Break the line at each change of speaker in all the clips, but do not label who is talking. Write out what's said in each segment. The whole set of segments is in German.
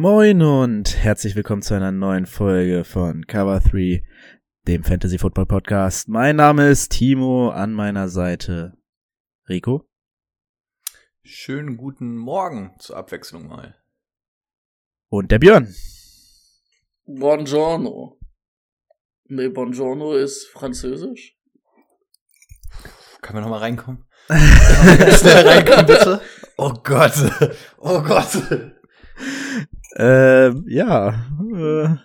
Moin und herzlich willkommen zu einer neuen Folge von Cover 3, dem Fantasy Football Podcast. Mein Name ist Timo, an meiner Seite Rico.
Schönen guten Morgen zur Abwechslung mal.
Und der Björn.
Buongiorno. Nee, Buongiorno ist französisch.
Können wir noch mal reinkommen? Schnell reinkommen, bitte. Oh Gott. Oh Gott.
Äh, ja, äh,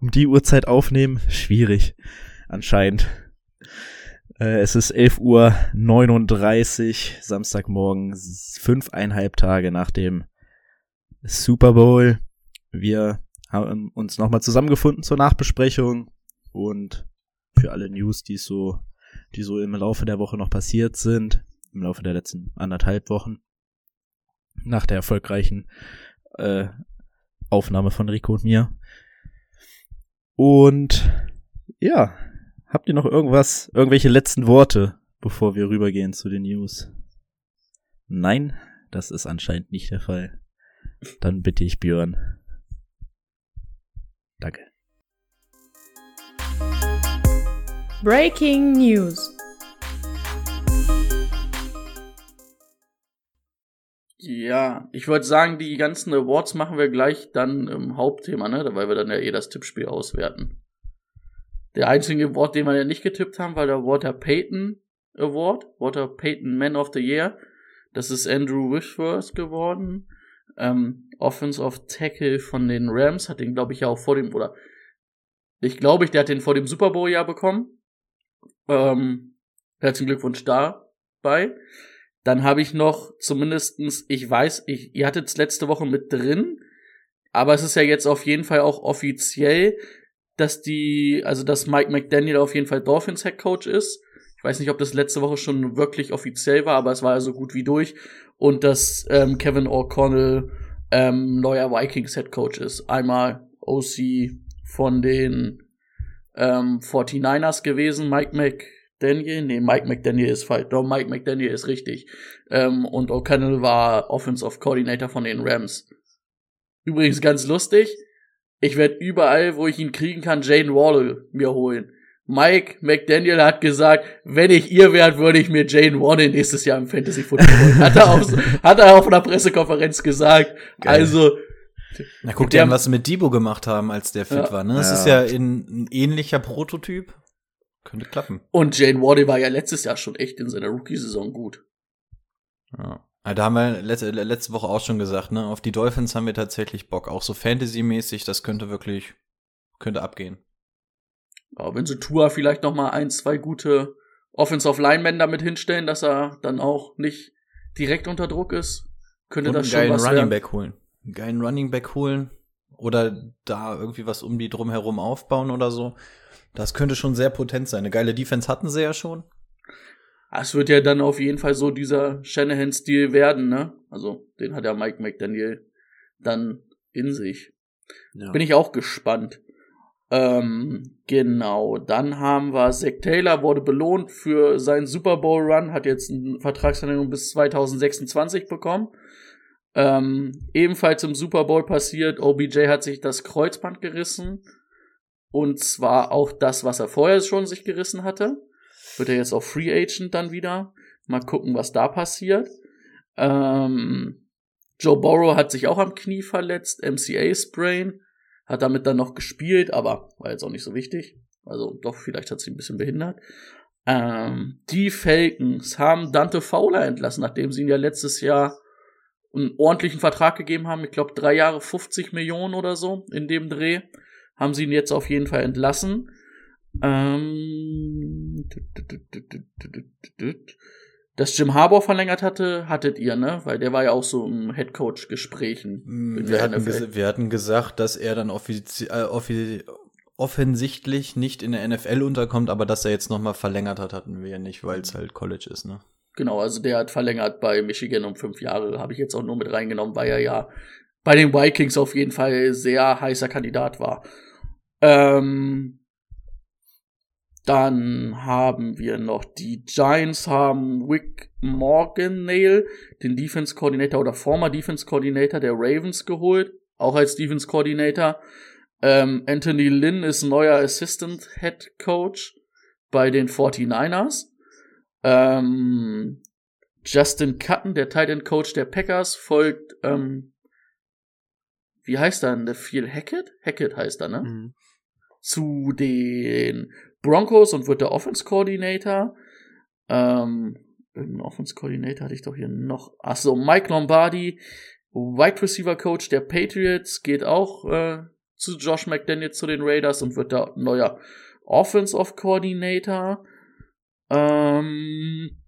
um die Uhrzeit aufnehmen, schwierig, anscheinend. Äh, es ist 11 Uhr 39, Samstagmorgen, fünfeinhalb Tage nach dem Super Bowl. Wir haben uns nochmal zusammengefunden zur Nachbesprechung und für alle News, die so, die so im Laufe der Woche noch passiert sind, im Laufe der letzten anderthalb Wochen, nach der erfolgreichen äh, Aufnahme von Rico und mir. Und ja, habt ihr noch irgendwas, irgendwelche letzten Worte, bevor wir rübergehen zu den News? Nein, das ist anscheinend nicht der Fall. Dann bitte ich Björn. Danke.
Breaking News.
Ja, ich würde sagen, die ganzen Awards machen wir gleich dann im Hauptthema, ne? Weil wir dann ja eh das Tippspiel auswerten. Der einzige Award, den wir ja nicht getippt haben, war der Walter Payton Award. Walter Payton Man of the Year. Das ist Andrew Wishworth geworden. Ähm, Offense of Tackle von den Rams. Hat den, glaube ich, ja auch vor dem, oder ich glaube, der hat den vor dem Super Bowl ja bekommen. Ähm, herzlichen Glückwunsch dabei. Dann habe ich noch zumindestens, ich weiß, ich, ihr hattet es letzte Woche mit drin, aber es ist ja jetzt auf jeden Fall auch offiziell, dass die, also dass Mike McDaniel auf jeden Fall Dolphins Head Coach ist. Ich weiß nicht, ob das letzte Woche schon wirklich offiziell war, aber es war ja so gut wie durch. Und dass ähm, Kevin O'Connell ähm, neuer Vikings Head Coach ist. Einmal OC von den ähm, 49ers gewesen, Mike McDaniel. Nee, Mike McDaniel ist falsch. Doch, Mike McDaniel ist richtig. Ähm, und O'Connell war Offensive Coordinator von den Rams. Übrigens ganz lustig. Ich werde überall, wo ich ihn kriegen kann, Jane Waddle mir holen. Mike McDaniel hat gesagt, wenn ich ihr wäre, würde ich mir Jane Waddle nächstes Jahr im Fantasy Football holen. hat er auf, hat er auf einer Pressekonferenz gesagt.
Geil.
Also,
Na, guck dir an, was sie mit Debo gemacht haben, als der fit
Ja.
war, ne? Das
Ja.
ist ja in, ein ähnlicher Prototyp. Könnte klappen.
und Jane Waddle war ja letztes Jahr schon echt in seiner Rookie-Saison gut.
Ja. Ja, Da haben wir letzte, letzte Woche auch schon gesagt, ne? Auf die Dolphins haben wir tatsächlich Bock. Auch so Fantasy-mäßig, das könnte wirklich, könnte abgehen.
Aber wenn sie Tua vielleicht noch mal ein, zwei gute Offensive Linemen damit hinstellen, dass er dann auch nicht direkt unter Druck ist, könnte
Und
das schon
geilen
was
Running
werden.
Back holen. Einen geilen Running Back holen. Oder da irgendwie was um die drumherum aufbauen oder so. Das könnte schon sehr potent sein. Eine geile Defense hatten sie ja schon.
Ah, Es wird ja dann auf jeden Fall so dieser Shanahan-Stil werden, ne? Also, den hat ja Mike McDaniel dann in sich.
Ja.
Bin ich auch gespannt. Ähm, genau. Dann haben wir Zach Taylor wurde belohnt für seinen Super Bowl Run, hat jetzt eine Vertragsverlängerung bis 2026 bekommen. Ähm, ebenfalls im Super Bowl passiert, OBJ hat sich das Kreuzband gerissen. Und zwar auch das, was er vorher schon sich gerissen hatte. Wird er jetzt auch Free Agent dann wieder. Mal gucken, was da passiert. Ähm, Joe Burrow hat sich auch am Knie verletzt, MCA-Sprain, hat damit dann noch gespielt, aber war jetzt auch nicht so wichtig. Also doch, vielleicht hat sie ein bisschen behindert. Ähm, die Falcons haben Dante Fowler entlassen, nachdem sie ihn ja letztes Jahr einen ordentlichen Vertrag gegeben haben. Ich glaube, drei Jahre 50 Millionen oder so in dem Dreh. Haben sie ihn jetzt auf jeden Fall entlassen. Ähm, Dass Jim Harbour verlängert hatte, hattet ihr, ne? Weil der war ja auch so im Headcoach-Gesprächen.
Mm, wir, hatten wir hatten gesagt, dass er dann äh, offi offensichtlich nicht in der NFL unterkommt, aber dass er jetzt nochmal verlängert hat, hatten wir ja nicht, weil es halt College ist, ne?
Genau, also der hat verlängert bei Michigan um fünf Jahre, habe ich jetzt auch nur mit reingenommen, weil er ja bei den Vikings auf jeden Fall sehr heißer Kandidat war. Ähm, dann haben wir noch die Giants haben Wick Morganale, den Defense Coordinator oder former Defense Coordinator der Ravens geholt, auch als Defense Coordinator. Ähm, Anthony Lynn ist neuer Assistant Head Coach bei den 49ers. Ähm, Justin Cutton, der Tight End Coach der Packers, folgt, ähm, wie heißt er denn? Der Phil Hackett? Hackett heißt er, ne? Mhm. Zu den Broncos und wird der Offense Coordinator. Ähm, irgendein Offense Coordinator hatte ich doch hier noch. Achso, Mike Lombardi, Wide Receiver Coach der Patriots, geht auch äh, zu Josh McDaniels zu den Raiders und wird da neuer Offensive Coordinator. Ähm,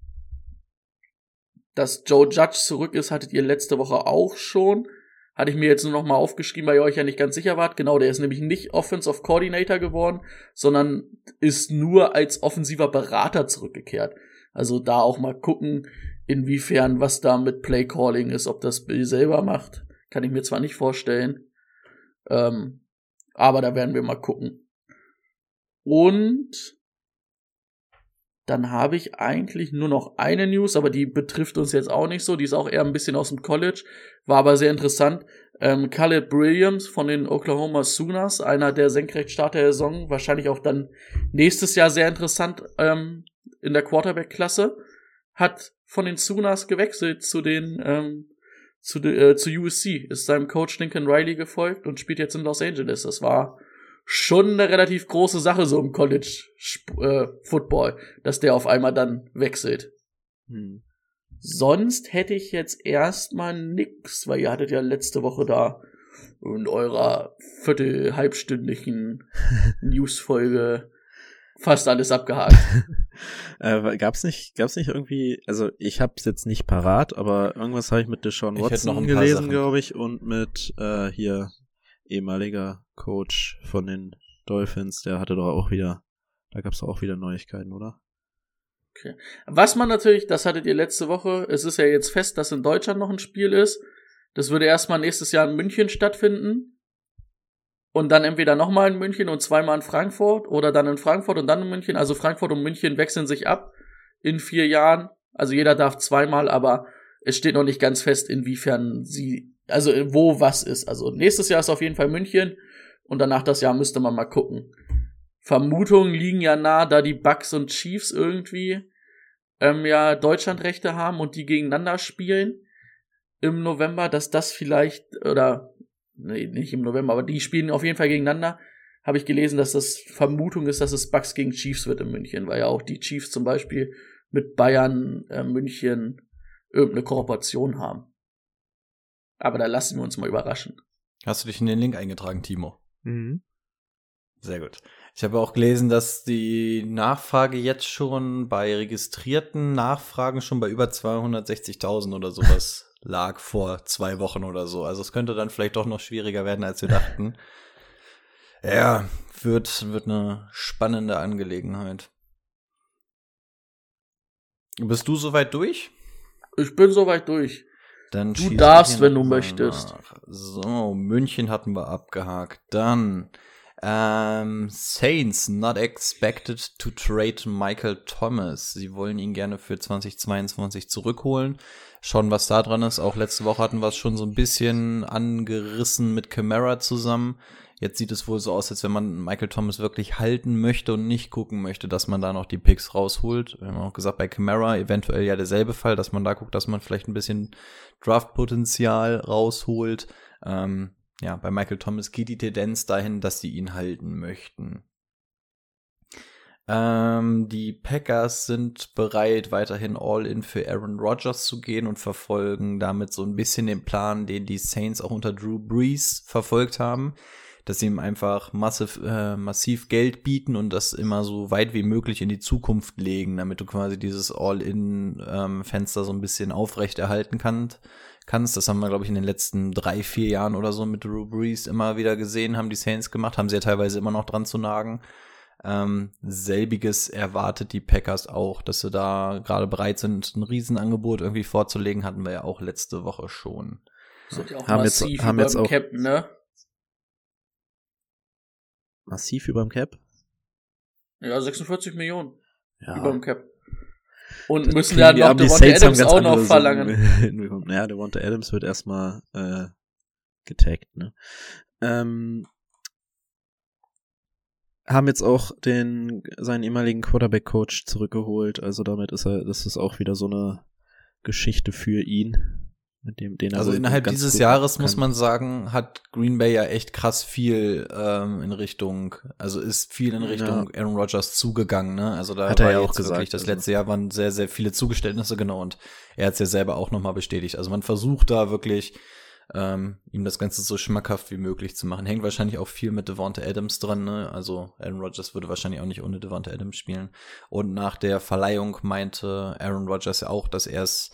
dass Joe Judge zurück ist, hattet ihr letzte Woche auch schon. Hatte ich mir jetzt nur noch mal aufgeschrieben, weil ihr euch ja nicht ganz sicher wart. Genau, der ist nämlich nicht Offensive Coordinator geworden, sondern ist nur als offensiver Berater zurückgekehrt. Also da auch mal gucken, inwiefern was da mit Play Calling ist, ob das Bill selber macht. Kann ich mir zwar nicht vorstellen. Ähm, aber da werden wir mal gucken. Und dann habe ich eigentlich nur noch eine News, aber die betrifft uns jetzt auch nicht so. Die ist auch eher ein bisschen aus dem College, war aber sehr interessant. Ähm, Caleb Williams von den Oklahoma Sooners, einer der Senkrechtstarter der Saison, wahrscheinlich auch dann nächstes Jahr sehr interessant ähm, in der Quarterback-Klasse, hat von den Sooners gewechselt zu den ähm, zu, äh, zu USC, ist seinem Coach Lincoln Riley gefolgt und spielt jetzt in Los Angeles. Das war schon eine relativ große Sache so im College äh, Football, dass der auf einmal dann wechselt. Hm. Sonst hätte ich jetzt erstmal nix, weil ihr hattet ja letzte Woche da in eurer viertel halbstündlichen Newsfolge fast alles abgehakt.
äh, gab's nicht, gab's nicht irgendwie, also ich hab's jetzt nicht parat, aber irgendwas habe ich mit Deshaun Watson gelesen, glaube ich, und mit äh, hier ehemaliger Coach von den Dolphins, der hatte doch auch wieder, da gab es auch wieder Neuigkeiten, oder?
Okay. Was man natürlich, das hattet ihr letzte Woche, es ist ja jetzt fest, dass in Deutschland noch ein Spiel ist. Das würde erstmal nächstes Jahr in München stattfinden. Und dann entweder nochmal in München und zweimal in Frankfurt oder dann in Frankfurt und dann in München. Also Frankfurt und München wechseln sich ab in vier Jahren. Also jeder darf zweimal, aber es steht noch nicht ganz fest, inwiefern sie also wo was ist. Also nächstes Jahr ist auf jeden Fall München und danach das Jahr müsste man mal gucken. Vermutungen liegen ja nah, da die Bucks und Chiefs irgendwie ähm, ja Deutschlandrechte haben und die gegeneinander spielen im November, dass das vielleicht oder nee, nicht im November, aber die spielen auf jeden Fall gegeneinander. Habe ich gelesen, dass das Vermutung ist, dass es Bucks gegen Chiefs wird in München, weil ja auch die Chiefs zum Beispiel mit Bayern äh, München irgendeine Kooperation haben. Aber da lassen wir uns mal überraschen.
Hast du dich in den Link eingetragen, Timo? Mhm. Sehr gut. Ich habe auch gelesen, dass die Nachfrage jetzt schon bei registrierten Nachfragen schon bei über 260.000 oder sowas lag vor zwei Wochen oder so. Also es könnte dann vielleicht doch noch schwieriger werden, als wir dachten. ja, wird, wird eine spannende Angelegenheit. Bist du soweit durch?
Ich bin soweit durch.
Dann
du darfst, wenn du möchtest.
Nach. So, München hatten wir abgehakt. Dann ähm, Saints not expected to trade Michael Thomas. Sie wollen ihn gerne für 2022 zurückholen. Schauen, was da dran ist. Auch letzte Woche hatten wir es schon so ein bisschen angerissen mit Camara zusammen. Jetzt sieht es wohl so aus, als wenn man Michael Thomas wirklich halten möchte und nicht gucken möchte, dass man da noch die Picks rausholt. Wir haben auch gesagt, bei Camara eventuell ja derselbe Fall, dass man da guckt, dass man vielleicht ein bisschen Draftpotenzial rausholt. Ähm, ja, bei Michael Thomas geht die Tendenz dahin, dass sie ihn halten möchten. Ähm, die Packers sind bereit, weiterhin All-In für Aaron Rodgers zu gehen und verfolgen damit so ein bisschen den Plan, den die Saints auch unter Drew Brees verfolgt haben dass sie ihm einfach massiv, äh, massiv Geld bieten und das immer so weit wie möglich in die Zukunft legen, damit du quasi dieses All-In-Fenster ähm, so ein bisschen aufrechterhalten kannst kannst. Das haben wir, glaube ich, in den letzten drei, vier Jahren oder so mit Drew Brees immer wieder gesehen, haben die Saints gemacht, haben sie ja teilweise immer noch dran zu nagen. Ähm, selbiges erwartet die Packers auch, dass sie da gerade bereit sind, ein Riesenangebot irgendwie vorzulegen, hatten wir ja auch letzte Woche schon.
Sind ja auch
Haben jetzt-
massiv
haben
über
jetzt auch-
Cap, ne?
Massiv überm Cap.
Ja, 46 Millionen
Ja.
über dem Cap. Und
Das
müssen ja noch
haben
Adams auch noch verlangen.
Ja, Devonta Adams wird erstmal äh, getaggt, ne? Ähm, haben jetzt auch den seinen ehemaligen Quarterback-Coach zurückgeholt, also damit ist er, das ist auch wieder so eine Geschichte für ihn, mit dem den
Also innerhalb dieses Jahres
kann.
muss man sagen, hat Green Bay ja echt krass viel ähm, in Richtung, also ist viel in Richtung Aaron Rodgers zugegangen, ne? Also da
Hat er ja auch gesagt,
wirklich, das
also.
letzte Jahr waren sehr, sehr viele Zugeständnisse, genau, und er hat es ja selber auch nochmal bestätigt. Also man versucht da wirklich, ähm, ihm das Ganze so schmackhaft wie möglich zu machen. Hängt wahrscheinlich auch viel mit Devonta Adams dran, ne? Also Aaron Rodgers würde wahrscheinlich auch nicht ohne Devonta Adams spielen. Und nach der Verleihung meinte Aaron Rodgers ja auch, dass er es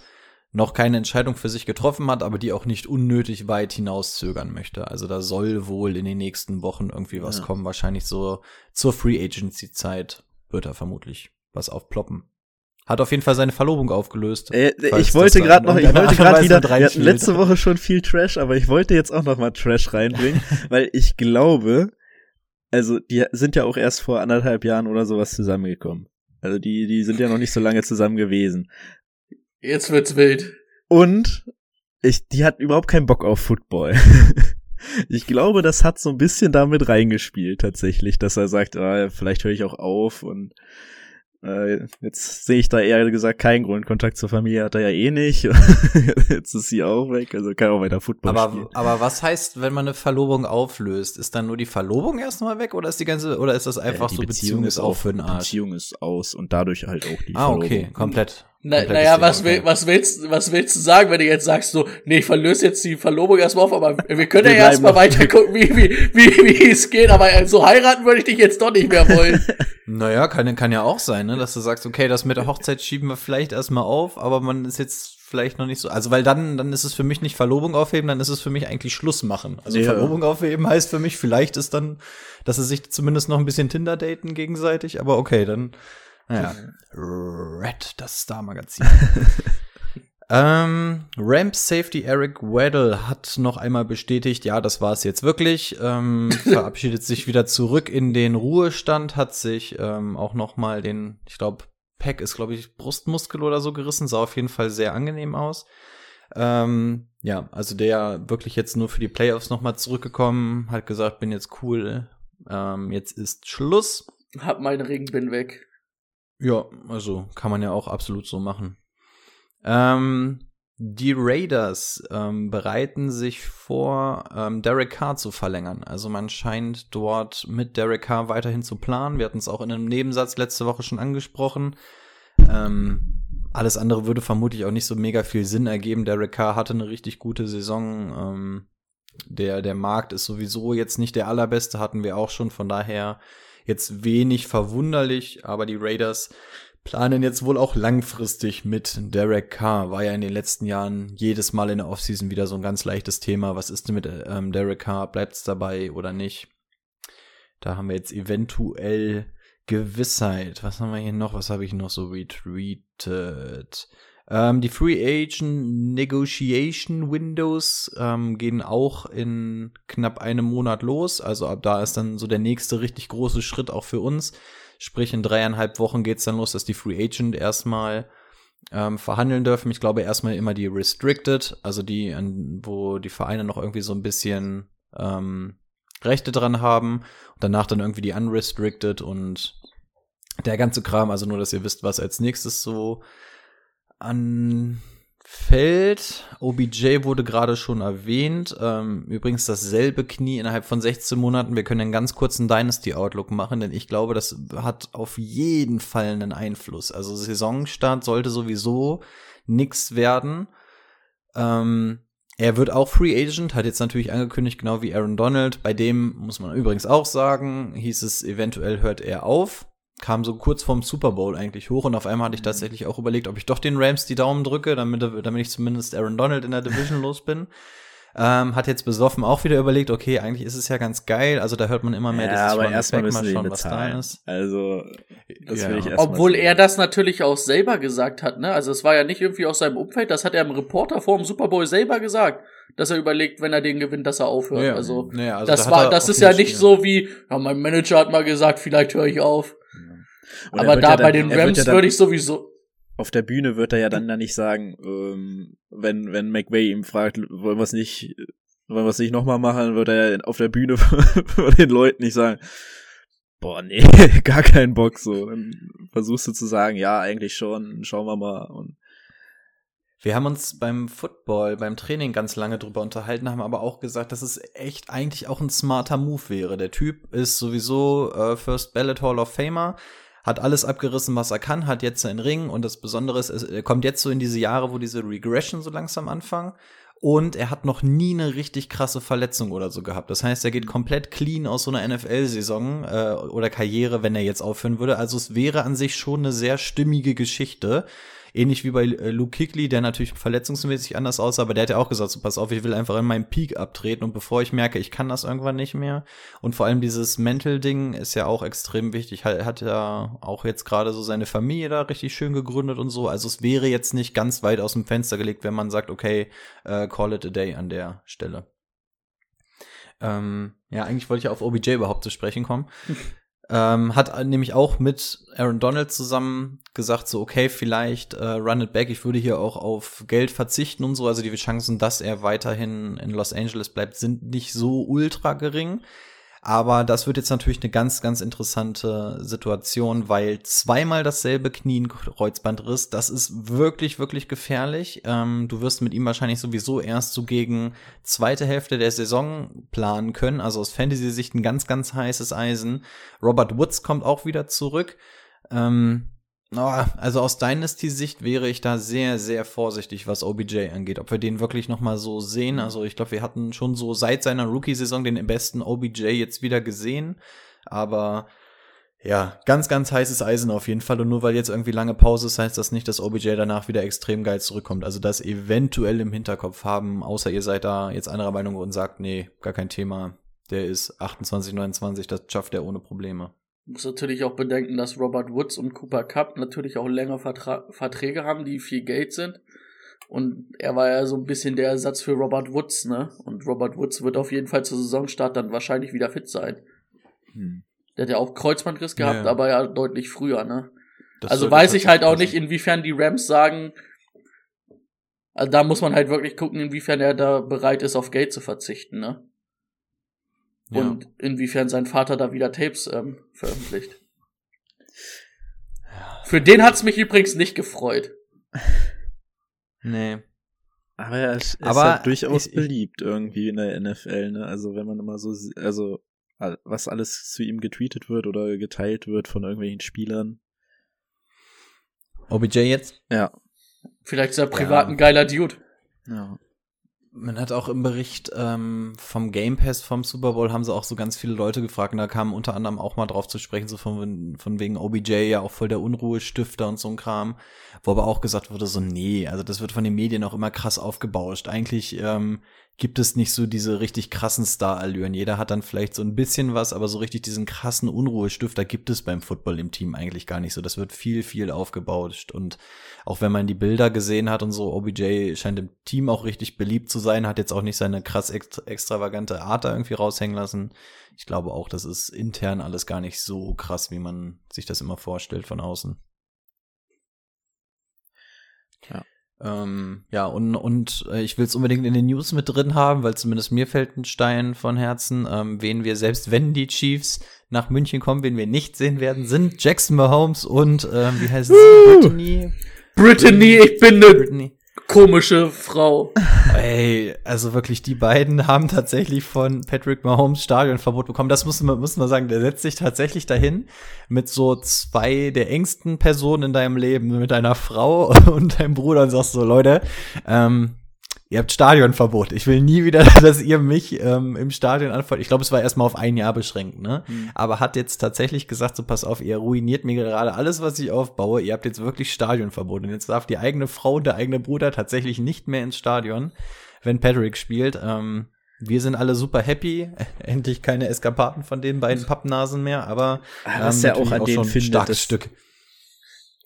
noch keine Entscheidung für sich getroffen hat, aber die auch nicht unnötig weit hinauszögern möchte. Also da soll wohl in den nächsten Wochen irgendwie was
Ja.
kommen. Wahrscheinlich so zur Free Agency Zeit wird da vermutlich was aufploppen. Hat auf jeden Fall seine Verlobung aufgelöst.
Äh,
falls
ich wollte gerade noch, ich wollte gerade wieder, wir hatten letzte Woche schon viel Trash, aber ich wollte jetzt auch noch mal Trash reinbringen, weil ich glaube, also die sind ja auch erst vor anderthalb Jahren oder sowas zusammengekommen. Also die, die sind ja noch nicht so lange zusammen gewesen.
Jetzt wird's wild.
Und ich, die hat überhaupt keinen Bock auf Football. ich glaube, das hat so ein bisschen damit reingespielt tatsächlich, dass er sagt, ah, vielleicht höre ich auch auf und äh, jetzt sehe ich da eher gesagt keinen Grund. Kontakt zur Familie hat er ja eh nicht. jetzt ist sie auch weg, also kann auch weiter Football spielen.
Aber, aber was heißt, wenn man eine Verlobung auflöst? Ist dann nur die Verlobung erstmal weg oder ist die ganze, oder ist das einfach
Äh, die
so Beziehung, ist auch für den Arsch?
Beziehung ist aus und dadurch halt auch die
Ah, okay,
Verlobung.
komplett.
Na, naja, was, will, was, willst, was willst du sagen, wenn du jetzt sagst, so, nee, ich verlöse jetzt die Verlobung erstmal auf, aber wir können
Wir
ja erstmal weiter gucken, wie, wie, wie, wie es geht, aber so heiraten würde ich dich jetzt doch nicht mehr wollen.
Naja, kann, kann ja auch sein, ne, dass du sagst, okay, das mit der Hochzeit schieben wir vielleicht erstmal auf, aber man ist jetzt vielleicht noch nicht so. Also, weil dann, dann ist es für mich nicht Verlobung aufheben, dann ist es für mich eigentlich Schluss machen. Also
Ja.
Verlobung aufheben heißt für mich, vielleicht ist dann, dass sie sich zumindest noch ein bisschen Tinder daten gegenseitig, aber okay, dann. Naja. Red, das Star-Magazin. ähm, Ramps Safety Eric Weddle hat noch einmal bestätigt, ja, das war es jetzt wirklich. Ähm, verabschiedet sich wieder zurück in den Ruhestand, hat sich ähm, auch noch mal den, ich glaube, Pack ist, glaube ich, Brustmuskel oder so gerissen, sah auf jeden Fall sehr angenehm aus. Ähm, ja, also der wirklich jetzt nur für die Playoffs noch mal zurückgekommen, hat gesagt, bin jetzt cool, ähm, jetzt ist Schluss.
Hab meinen Ring, bin weg.
Ja, also kann man ja auch absolut so machen. Ähm, die Raiders ähm, bereiten sich vor, ähm, Derek Carr zu verlängern. Also man scheint dort mit Derek Carr weiterhin zu planen. Wir hatten es auch in einem Nebensatz letzte Woche schon angesprochen. Ähm, alles andere würde vermutlich auch nicht so mega viel Sinn ergeben. Derek Carr hatte eine richtig gute Saison. Ähm, der, der Markt ist sowieso jetzt nicht der allerbeste, hatten wir auch schon. Von daher jetzt wenig verwunderlich, aber die Raiders planen jetzt wohl auch langfristig mit Derek Carr. War ja in den letzten Jahren jedes Mal in der Offseason wieder so ein ganz leichtes Thema. Was ist denn mit ähm, Derek Carr? Bleibt's dabei oder nicht? Da haben wir jetzt eventuell Gewissheit. Was haben wir hier noch? Was habe ich noch so retweetet? Ähm, die Free Agent Negotiation Windows ähm, gehen auch in knapp einem Monat los. Also ab da ist dann so der nächste richtig große Schritt auch für uns. Sprich, in dreieinhalb Wochen geht's dann los, dass die Free Agent erstmal ähm, verhandeln dürfen. Ich glaube erstmal immer die Restricted, also die, wo die Vereine noch irgendwie so ein bisschen ähm, Rechte dran haben. Und danach dann irgendwie die Unrestricted und der ganze Kram. Also nur, dass ihr wisst, was als nächstes so anfällt. OBJ wurde gerade schon erwähnt. Ähm, übrigens dasselbe Knie innerhalb von 16 Monaten. Wir können einen ganz kurzen Dynasty Outlook machen, denn ich glaube, das hat auf jeden Fall einen Einfluss. Also Saisonstart sollte sowieso nix werden. Ähm, Er wird auch Free Agent, hat jetzt natürlich angekündigt, genau wie Aaron Donald. Bei dem muss man übrigens auch sagen, hieß es, eventuell hört er auf. Kam so kurz vorm Super Bowl eigentlich hoch und auf einmal hatte ich tatsächlich auch überlegt, ob ich doch den Rams die Daumen drücke, damit, damit ich zumindest Aaron Donald in der Division los bin. Ähm, hat jetzt besoffen auch wieder überlegt, okay, eigentlich ist es ja ganz geil. Also da hört man immer mehr
ja, aber
Ron
erstmal müssen sie ihn
was da ist.
Also, das
Ja.
will ich erstmal
Obwohl
sehen.
er das natürlich auch selber gesagt hat, ne? Also es war ja nicht irgendwie aus seinem Umfeld, das hat er im Reporter vor dem Super Bowl selber gesagt, dass er überlegt, wenn er den gewinnt, dass er aufhört.
Ja.
Also,
Ja, also
das
da
war, das ist ja
nicht-
nicht so wie, ja, mein Manager hat mal gesagt, vielleicht höre ich auf.
Und er
Aber da
ja
bei
dann-
den
er wird
Rams
ja
würde ich sowieso.
auf der Bühne wird er ja dann da nicht sagen, ähm, wenn, wenn McVay ihm fragt, wollen wir es nicht, wollen wir es nicht nochmal machen, wird er auf der Bühne den Leuten nicht sagen, boah, nee, gar keinen Bock, so. Dann versuchst du zu sagen, ja, eigentlich schon, schauen wir mal. Und
Wir haben uns beim Football, beim Training ganz lange drüber unterhalten, haben aber auch gesagt, dass es echt eigentlich auch ein smarter Move wäre. Der Typ ist sowieso äh, First Ballot Hall of Famer, hat alles abgerissen, was er kann, hat jetzt seinen Ring und das Besondere ist, er kommt jetzt so in diese Jahre, wo diese Regression so langsam anfangen. Und er hat noch nie eine richtig krasse Verletzung oder so gehabt. Das heißt, er geht komplett clean aus so einer NFL-Saison äh, oder Karriere, wenn er jetzt aufhören würde. Also es wäre an sich schon eine sehr stimmige Geschichte. Ähnlich wie bei äh, Luke Kuechly, der natürlich verletzungsmäßig anders aussah, aber der hat ja auch gesagt, so pass auf, ich will einfach in meinem Peak abtreten und bevor ich merke, ich kann das irgendwann nicht mehr. Und vor allem dieses Mental-Ding ist ja auch extrem wichtig. Hat, hat ja auch jetzt gerade so seine Familie da richtig schön gegründet und so. Also es wäre jetzt nicht ganz weit aus dem Fenster gelegt, wenn man sagt, okay, äh, call it a day an der Stelle. Ähm, ja, eigentlich wollte ich auf OBJ überhaupt zu sprechen kommen. ähm, hat nämlich auch mit Aaron Donald zusammen gesagt, so, okay, vielleicht äh, run it back. Ich würde hier auch auf Geld verzichten und so. Also die Chancen, dass er weiterhin in Los Angeles bleibt, sind nicht so ultra gering. Aber das wird jetzt natürlich eine ganz, ganz interessante Situation, weil zweimal dasselbe Knie ein Kreuzbandriss, das ist wirklich, wirklich gefährlich. Ähm, du wirst mit ihm wahrscheinlich sowieso erst so gegen zweite Hälfte der Saison planen können. Also aus Fantasy-Sicht ein ganz, ganz heißes Eisen. Robert Woods kommt auch wieder zurück. Ähm, Oh, also aus Dynasty-Sicht wäre ich da sehr, sehr vorsichtig, was OBJ angeht. Ob wir den wirklich noch mal so sehen. Also ich glaube, wir hatten schon so seit seiner Rookie-Saison den besten OBJ jetzt wieder gesehen. Aber ja, ganz, ganz heißes Eisen auf jeden Fall. Und nur weil jetzt irgendwie lange Pause ist, heißt das nicht, dass OBJ danach wieder extrem geil zurückkommt. Also das eventuell im Hinterkopf haben, außer ihr seid da jetzt anderer Meinung und sagt, nee, gar kein Thema. Der ist 28, 29, das schafft er ohne Probleme.
Muss natürlich auch bedenken, dass Robert Woods und Cooper Cup natürlich auch länger Vertra Verträge haben, die viel Geld sind. Und er war ja so ein bisschen der Ersatz für Robert Woods, ne? Und Robert Woods wird auf jeden Fall zur Saisonstart dann wahrscheinlich wieder fit sein.
hm.
Der hat ja auch Kreuzbandriss gehabt,
Ja.
aber ja deutlich früher, ne?
Das
also weiß ich halt auch nicht, inwiefern die Rams sagen, also da muss man halt wirklich gucken, inwiefern er da bereit ist, auf Geld zu verzichten, ne?
Ja.
Und inwiefern sein Vater da wieder Tapes ähm, veröffentlicht. Für den hat's mich übrigens nicht gefreut.
Nee.
Aber er ist, er
Aber
ist halt durchaus
ich-
beliebt irgendwie in der NFL, ne? Also wenn man immer so, also was alles zu ihm getweetet wird oder geteilt wird von irgendwelchen Spielern.
OBJ jetzt?
Ja.
Vielleicht ist er privat ein geiler Dude.
Ja.
Man hat auch im Bericht ähm, vom Game Pass vom Super Bowl haben sie auch so ganz viele Leute gefragt und da kamen unter anderem auch mal drauf zu sprechen, so von, von wegen OBJ ja auch voll der Unruhestifter und so ein Kram, wo aber auch gesagt wurde, so nee, also das wird von den Medien auch immer krass aufgebauscht. Eigentlich ähm, gibt es nicht so diese richtig krassen Star-Allüren. Jeder hat dann vielleicht so ein bisschen was, aber so richtig diesen krassen Unruhestifter gibt es beim Football im Team eigentlich gar nicht so. Das wird viel, viel aufgebauscht und auch wenn man die Bilder gesehen hat und so, OBJ scheint im Team auch richtig beliebt zu sein, hat jetzt auch nicht seine krass ext extravagante Art da irgendwie raushängen lassen. Ich glaube auch, das ist intern alles gar nicht so krass, wie man sich das immer vorstellt von außen.
Ja.
Ähm, ja, und, und äh, ich will es unbedingt in den News mit drin haben, weil zumindest mir fällt ein Stein von Herzen, ähm, wen wir, selbst wenn die Chiefs nach München kommen, wen wir nicht sehen werden, sind Jackson Mahomes und, ähm, wie heißt sie, Brittany?
Brittany, ich bin ne
Brittany.
Komische Frau.
Ey, also wirklich, die beiden haben tatsächlich von Patrick Mahomes Stadionverbot bekommen. Das muss man, muss man sagen, der setzt sich tatsächlich dahin mit so zwei der engsten Personen in deinem Leben, mit deiner Frau und deinem Bruder und sagst so, Leute, ähm, Ihr habt Stadionverbot. Ich will nie wieder, dass ihr mich ähm, im Stadion anfällt. Ich glaube, es war erstmal auf ein Jahr beschränkt, ne? Mhm. Aber hat jetzt tatsächlich gesagt, so pass auf, ihr ruiniert mir gerade alles, was ich aufbaue. Ihr habt jetzt wirklich Stadionverbot. Und jetzt darf die eigene Frau und der eigene Bruder tatsächlich nicht mehr ins Stadion, wenn Patrick spielt. Ähm, wir sind alle super happy. Endlich keine Eskapaden von den beiden Pappnasen mehr, aber
ähm, was ja auch an auch den findet,
starkes Stück.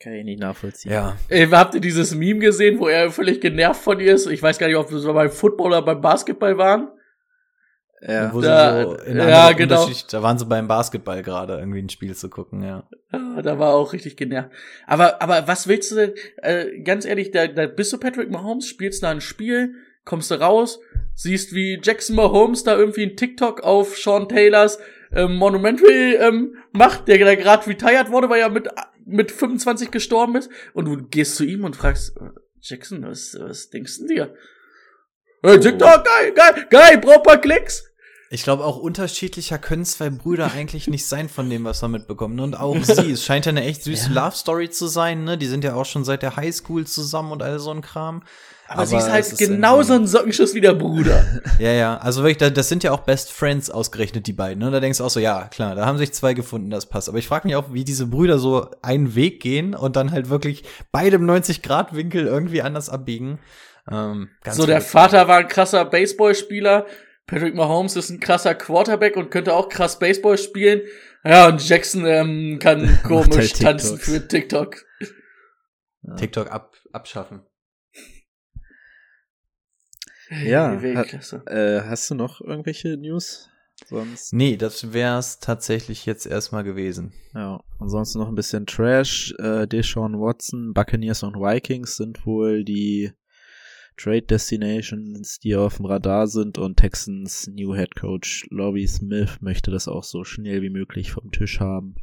Kann ich nicht nachvollziehen.
Ja.
Ey, habt ihr dieses Meme gesehen, wo er völlig genervt von ihr ist? Ich weiß gar nicht, ob es beim Football oder beim Basketball waren.
Ja, wo
da,
so
ja genau.
Da waren sie beim Basketball gerade irgendwie ein Spiel zu gucken, ja.
ja. Da war auch richtig genervt. Aber, aber was willst du denn, äh, ganz ehrlich, da, da bist du Patrick Mahomes, spielst da ein Spiel, kommst du raus, siehst wie Jackson Mahomes da irgendwie ein TikTok auf Sean Taylors ähm, Monumentary ähm, macht, der da gerade retired wurde, weil er mit mit 25 gestorben ist und du gehst zu ihm und fragst, äh, Jackson, was, was denkst du dir? Hey, TikTok, geil, geil, geil, brauch paar Klicks.
Ich glaube, auch unterschiedlicher können zwei Brüder eigentlich nicht sein von dem, was wir mitbekommen. Und auch sie, es scheint ja eine echt süße ja. Love Story zu sein, ne? Die sind ja auch schon seit der Highschool zusammen und all so ein Kram.
Aber, aber sie ist halt genauso ein Sockenschuss wie der Bruder.
ja, ja, also wirklich, das sind ja auch Best Friends ausgerechnet, die beiden. Ne? Da denkst du auch so, ja, klar, da haben sich zwei gefunden, das passt. Aber ich frage mich auch, wie diese Brüder so einen Weg gehen und dann halt wirklich beide im 90-Grad-Winkel irgendwie anders abbiegen. Ähm,
so, der Vater war ein krasser Baseballspieler. Patrick Mahomes ist ein krasser Quarterback und könnte auch krass Baseball spielen. Ja, und Jackson ähm, kann komisch halt tanzen für TikTok.
TikTok ab, abschaffen.
Ja, hat, äh, hast du noch irgendwelche News?
Sonst? Nee, das wär's tatsächlich jetzt erstmal gewesen.
Ja, ansonsten noch ein bisschen Trash. Äh, Deshaun Watson, Buccaneers und Vikings sind wohl die Trade Destinations, die auf dem Radar sind und Texans New Head Coach Lobby Smith möchte das auch so schnell wie möglich vom Tisch haben.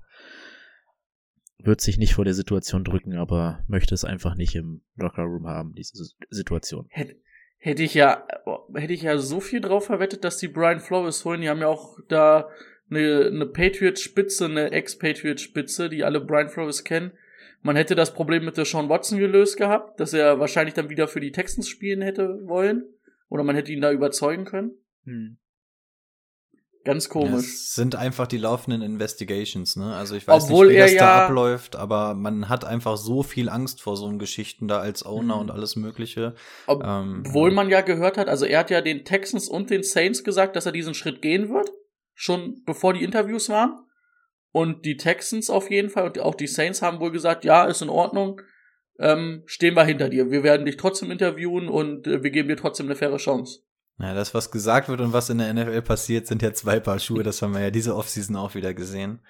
Wird sich nicht vor der Situation drücken, aber möchte es einfach nicht im Locker Room haben, diese Situation.
Hätte, hätte ich ja, hätte ich ja so viel drauf verwettet, dass die Brian Flores holen. Die haben ja auch da eine, eine Patriot-Spitze, eine Ex-Patriot-Spitze, die alle Brian Flores kennen. Man hätte das Problem mit der Sean Watson gelöst gehabt, dass er wahrscheinlich dann wieder für die Texans spielen hätte wollen. Oder man hätte ihn da überzeugen können. Hm. Ganz komisch.
Es sind einfach die laufenden Investigations, ne? Also ich weiß
Obwohl
nicht, wie das
ja
da abläuft, aber man hat einfach so viel Angst vor so Geschichten da als Owner mhm. und alles Mögliche.
Obwohl ähm, man ja gehört hat, also er hat ja den Texans und den Saints gesagt, dass er diesen Schritt gehen wird, schon bevor die Interviews waren. Und die Texans auf jeden Fall und auch die Saints haben wohl gesagt, ja, ist in Ordnung, ähm, stehen wir hinter dir. Wir werden dich trotzdem interviewen und äh, wir geben dir trotzdem eine faire Chance.
Ja, das, was gesagt wird und was in der NFL passiert, sind ja zwei Paar Schuhe. Das haben wir ja diese Offseason auch wieder gesehen.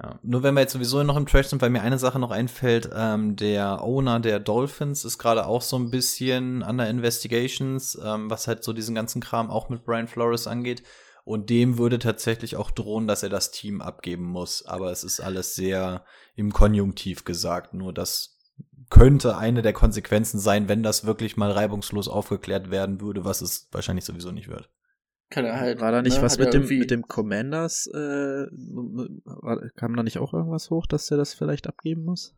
Ja. Nur wenn wir jetzt sowieso noch im Trash sind, weil mir eine Sache noch einfällt, ähm, der Owner der Dolphins ist gerade auch so ein bisschen under Investigations, ähm, was halt so diesen ganzen Kram auch mit Brian Flores angeht. Und dem würde tatsächlich auch drohen, dass er das Team abgeben muss. Aber es ist alles sehr im Konjunktiv gesagt. Nur dass könnte eine der Konsequenzen sein, wenn das wirklich mal reibungslos aufgeklärt werden würde, was es wahrscheinlich sowieso nicht wird.
Kann er halt,
war da nicht ne, was mit dem, mit dem Commanders, äh, kam da nicht auch irgendwas hoch, dass er das vielleicht abgeben muss?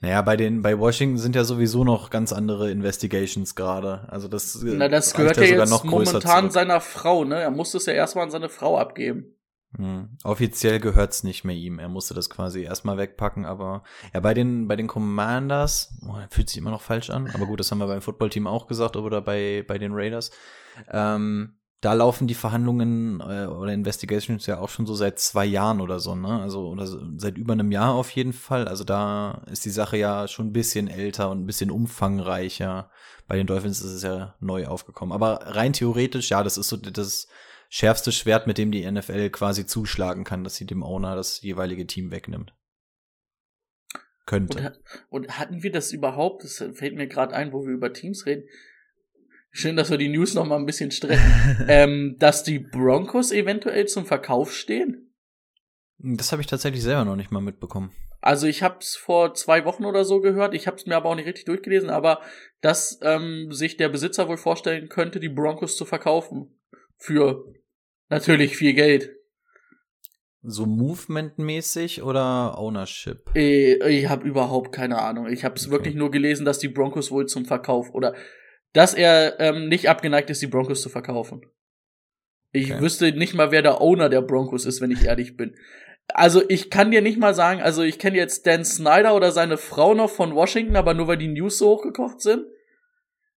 Naja, bei den, bei Washington sind ja sowieso noch ganz andere Investigations gerade. Also das,
äh, Na, das gehört ja jetzt momentan zurück. seiner Frau, ne? Er musste es ja erstmal an seine Frau abgeben.
Hm. Offiziell gehört's nicht mehr ihm. Er musste das quasi erstmal wegpacken, aber ja, bei den, bei den Commanders, oh, fühlt sich immer noch falsch an, aber gut, das haben wir beim Footballteam auch gesagt oder bei, bei den Raiders. Ähm, da laufen die Verhandlungen äh, oder Investigations ja auch schon so seit zwei Jahren oder so, ne? Also oder seit über einem Jahr auf jeden Fall. Also da ist die Sache ja schon ein bisschen älter und ein bisschen umfangreicher. Bei den Dolphins ist es ja neu aufgekommen. Aber rein theoretisch, ja, das ist so das schärfste Schwert, mit dem die NFL quasi zuschlagen kann, dass sie dem Owner das jeweilige Team wegnimmt. Könnte.
Und, und hatten wir das überhaupt, das fällt mir gerade ein, wo wir über Teams reden, schön, dass wir die News noch mal ein bisschen strecken, ähm, dass die Broncos eventuell zum Verkauf stehen?
Das habe ich tatsächlich selber noch nicht mal mitbekommen.
Also ich habe es vor zwei Wochen oder so gehört, ich habe es mir aber auch nicht richtig durchgelesen, aber dass ähm, sich der Besitzer wohl vorstellen könnte, die Broncos zu verkaufen für natürlich viel Geld.
So Movement-mäßig oder Ownership?
Ich, ich habe überhaupt keine Ahnung. Ich habe es okay. wirklich nur gelesen, dass die Broncos wohl zum Verkauf oder dass er ähm, nicht abgeneigt ist, die Broncos zu verkaufen. Ich
Okay.
wüsste nicht mal, wer der Owner der Broncos ist, wenn ich ehrlich bin. Also ich kann dir nicht mal sagen, also ich kenne jetzt Dan Snyder oder seine Frau noch von Washington, aber nur weil die News so hochgekocht sind.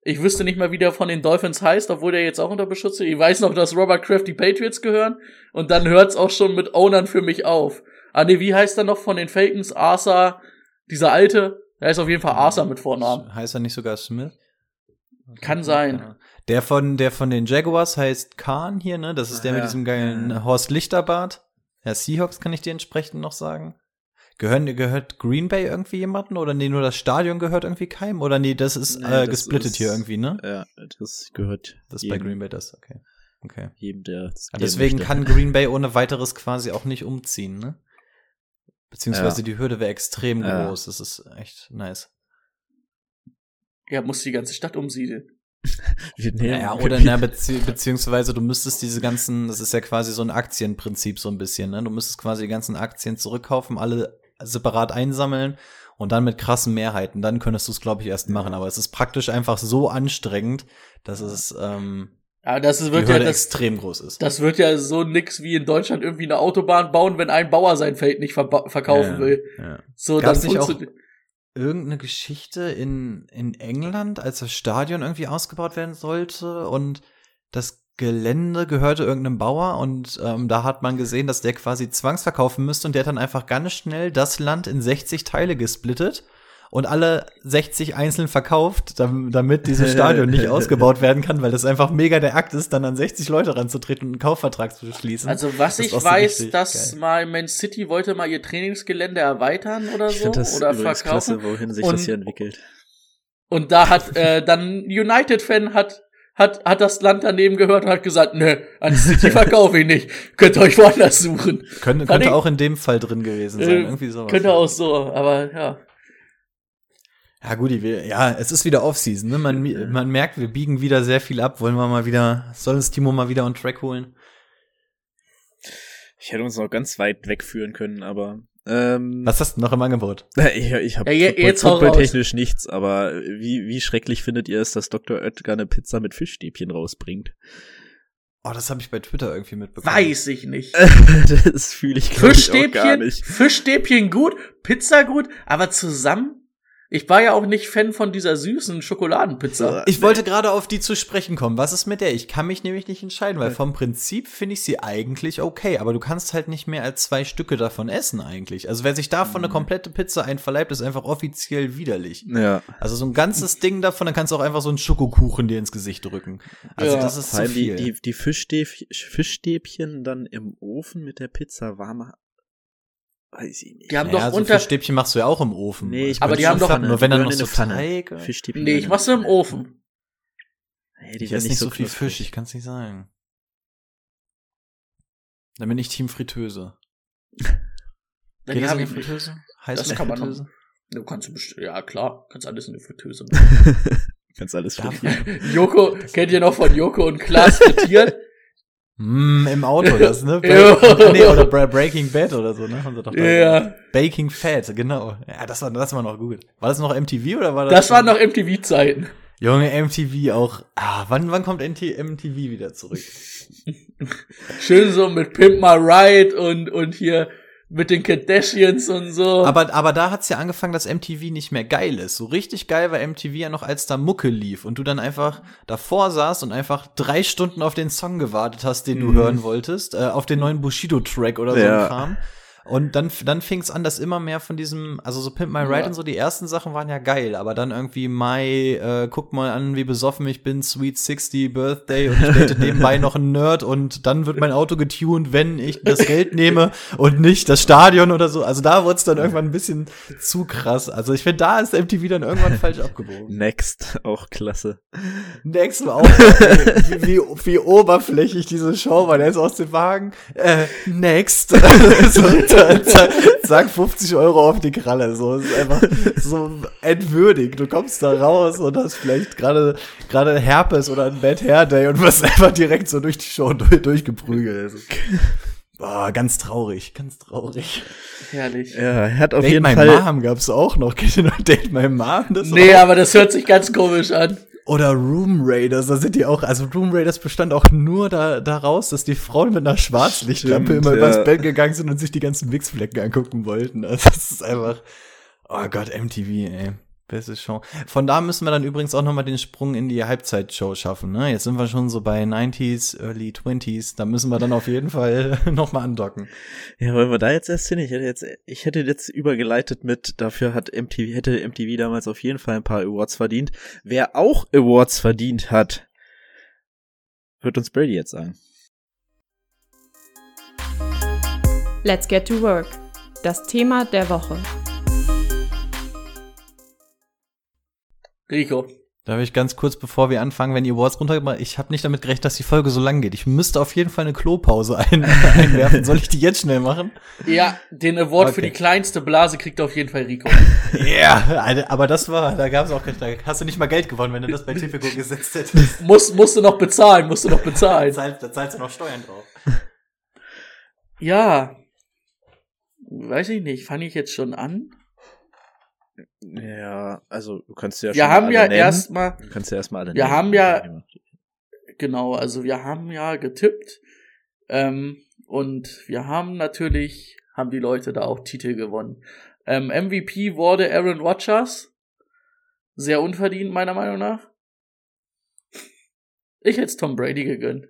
Ich wüsste nicht mal, wie der von den Dolphins heißt, obwohl der jetzt auch unter Beschutz ist. Ich weiß noch, dass Robert Kraft die Patriots gehören und dann hört's auch schon mit Ownern für mich auf. Ah nee, wie heißt er noch von den Falcons? Arthur, dieser alte? Der ist auf jeden Fall Arthur mit Vornamen.
Heißt er nicht sogar Smith?
Kann sein.
Der von, der von den Jaguars heißt Khan hier, ne? Das ist der
Ah,
mit
ja.
diesem geilen
Ja.
Horst Lichterbart. Ja, Seahawks kann ich dir entsprechend noch sagen. Gehören, gehört Green Bay irgendwie jemanden? Oder nee, nur das Stadion gehört irgendwie keinem? Oder nee, das ist
Nee,
äh,
das
gesplittet
ist-
hier irgendwie, ne?
Ja, das gehört
Das ist bei
jedem,
Green Bay das, okay. Okay.
jedem, der
deswegen
möchte.
kann Green Bay ohne weiteres quasi auch nicht umziehen, ne? Beziehungsweise
Ja.
die Hürde wäre extrem
Ja.
groß. Das ist echt nice.
Ja, muss die ganze Stadt umsiedeln.
Wir nehmen-
Ja, oder na, bezieh beziehungsweise du müsstest diese ganzen, das ist ja quasi so ein Aktienprinzip so ein bisschen, ne? Du müsstest quasi die ganzen Aktien zurückkaufen, alle separat einsammeln und dann mit krassen Mehrheiten, dann könntest du es, glaube ich, erst machen. Aber es ist praktisch einfach so anstrengend, dass es ähm,
Ja, das ist, wird ja das,
extrem groß ist.
das wird ja so nix wie in Deutschland irgendwie eine Autobahn bauen, wenn ein Bauer sein Feld nicht verba- verkaufen
Ja,
will.
Ja.
So,
Gab's
dann
nicht auch- irgendeine Geschichte in, in England, als das Stadion irgendwie ausgebaut werden sollte und das Gelände gehörte irgendeinem Bauer und ähm, da hat man gesehen, dass der quasi zwangsverkaufen müsste und der hat dann einfach ganz schnell das Land in 60 Teile gesplittet und alle 60 einzeln verkauft, dam- damit dieses Stadion nicht ausgebaut werden kann, weil das einfach mega der Akt ist, dann an 60 Leute ranzutreten und einen Kaufvertrag zu schließen.
Also was
Das
ich
so
weiß,
richtig
dass
geil.
mal Man City wollte mal ihr Trainingsgelände erweitern oder
Ich
so
finde das
oder verkaufen.
klasse, wohin sich
Und-
das hier entwickelt.
Und da hat äh, dann United-Fan hat hat hat das Land daneben gehört und hat gesagt, nö, an City verkaufe ich nicht. Könnt ihr euch woanders suchen.
könnte,
Fand
könnte
ich-
auch in dem Fall drin gewesen sein.
Äh,
Irgendwie sowas.
Könnte auch so, aber ja.
Ja, gut, wir, ja, es ist wieder Offseason, ne? Man, man merkt, wir biegen wieder sehr viel ab. Wollen wir mal wieder, soll uns Timo mal wieder on track holen?
Ich hätte uns noch ganz weit wegführen können, aber ähm,
Was hast du noch im Angebot?
Ich, ich habe
Ja, je- jetzt hau raus.
technisch nichts, aber wie, wie schrecklich findet ihr es, dass Dr. Oetker eine Pizza mit Fischstäbchen rausbringt?
Oh, das habe ich bei Twitter irgendwie mitbekommen.
Weiß ich nicht.
das fühle ich, ich auch gar nicht.
Fischstäbchen gut, Pizza gut, aber zusammen? Ich war ja auch nicht Fan von dieser süßen Schokoladenpizza.
Ich wollte gerade auf die zu sprechen kommen. Was ist mit der? Ich kann mich nämlich nicht entscheiden, weil vom Prinzip finde ich sie eigentlich okay, aber du kannst halt nicht mehr als zwei Stücke davon essen eigentlich. Also wer sich davon eine komplette Pizza einverleibt, ist einfach offiziell widerlich.
Ja.
Also so ein ganzes Ding davon, dann kannst du auch einfach so einen Schokokuchen dir ins Gesicht drücken. Also
Ja.
das ist zu
die,
viel.
die, die Fischstäb Fischstäbchen dann im Ofen mit der Pizza warm. Weiß ich nicht.
Die haben
naja,
doch
so
unter.
Stäbchen machst du ja auch im Ofen.
Nee, ich
Also
Aber die haben doch-
Pfanne, nur wenn dann noch so. Teig.
Fischstäbchen.
Nee, ich mach's im Ofen.
Nee, die
Ich esse nicht so viel
knusprig.
Fisch, ich kann's nicht sagen. Dann bin ich Team Fritteuse. Geht
die
das in die Fritteuse? Heißt
das kann man
Fritteuse?
Du kannst du best- ja klar, kannst alles in die Fritteuse machen.
Kannst alles frittieren.
Joko, kennt ihr noch von Joko und Klaas frittiert?
Mm, im Auto das, ne? Break, nee, oder Breaking Bad oder so, ne? Haben sie doch da
Ja.
Baking Fat, genau. Ja, das war, das war noch gut. War das noch MTV oder war das?
Das waren noch MTV-Zeiten.
Junge, MTV auch. Ah, wann, wann kommt NT MTV wieder zurück?
Schön so mit Pimp My Ride und, und hier mit den Kardashians und so.
Aber, aber da hat's ja angefangen, dass MTV nicht mehr geil ist. So richtig geil war MTV ja noch, als da Mucke lief und du dann einfach davor saßt und einfach drei Stunden auf den Song gewartet hast, den du hören wolltest, äh, auf den neuen Bushido-Track oder so
Ja.
ein Kram. Und dann, dann fing es an, dass immer mehr von diesem, also so Pimp My Ride
Ja.
und so, die ersten Sachen waren ja geil, aber dann irgendwie My, äh, guck mal an, wie besoffen ich bin, Sweet 60 Birthday und ich date nebenbei noch einen Nerd und dann wird mein Auto getuned, wenn ich das Geld nehme und nicht das Stadion oder so. Also da wurde es dann irgendwann ein bisschen zu krass. Also ich finde, da ist MTV dann irgendwann falsch abgebogen.
Next, auch klasse.
Next war auch, ey, wie, wie, wie oberflächlich diese Show war. Der ist aus dem Wagen. Äh, next. so, zack, 50 Euro auf die Kralle. So, es ist einfach so entwürdig. Du kommst da raus und hast vielleicht gerade, gerade Herpes oder ein Bad Hair Day und wirst einfach direkt so durch die Show durch, durchgeprügelt. Also, Boah, ganz traurig, ganz traurig.
Herrlich.
Ja, er hat auf
Date
jeden
My
Fall.
Mom gab's auch noch. Kennt ihr noch Date My Mom? Das
Nee,
auch?
aber das hört sich ganz komisch an.
Oder Room Raiders, da sind die auch, also Room Raiders bestand auch nur da, daraus, dass die Frauen mit einer Schwarzlichtlampe immer
ja.
übers Bett gegangen sind und sich die ganzen Wichsflecken angucken wollten. Also das ist einfach, oh Gott, MTV, ey. Beste Show. Von da müssen wir dann übrigens auch nochmal den Sprung in die Halbzeitshow schaffen, ne? Jetzt sind wir schon so bei 90s, Early 20s, da müssen wir dann auf jeden Fall nochmal andocken.
Ja, wollen wir da jetzt erst hin? Ich hätte jetzt, ich hätte jetzt übergeleitet mit, dafür hat MTV, hätte MTV damals auf jeden Fall ein paar Awards verdient. Wer auch Awards verdient hat, wird uns Brady jetzt sagen.
Let's get to work. Das Thema der Woche.
Rico.
Darf ich ganz kurz, bevor wir anfangen, wenn ihr Awards runtergemacht ich habe nicht damit gerechnet, dass die Folge so lang geht. Ich müsste auf jeden Fall eine Klopause ein einwerfen. Soll ich die jetzt schnell machen?
Ja, den Award für
Okay.
die kleinste Blase kriegt auf jeden Fall Rico.
Ja, yeah, aber das war, da gab es auch, da hast du nicht mal Geld gewonnen, wenn du das bei Tipico gesetzt hättest.
Muss, musst du noch bezahlen, musst du noch bezahlen.
Da zahlst, da zahlst du noch Steuern drauf.
Ja. Weiß ich nicht, fange ich jetzt schon an?
Ja, also du kannst ja
Wir
schon
haben
alle
ja erstmal,
Du kannst ja erstmal alle
Wir
nennen.
haben ja- genau, also wir haben ja getippt. Ähm, und wir haben natürlich, haben die Leute da auch Titel gewonnen. Ähm, MVP wurde Aaron Rodgers. Sehr unverdient, meiner Meinung nach. Ich hätte Tom Brady gegönnt.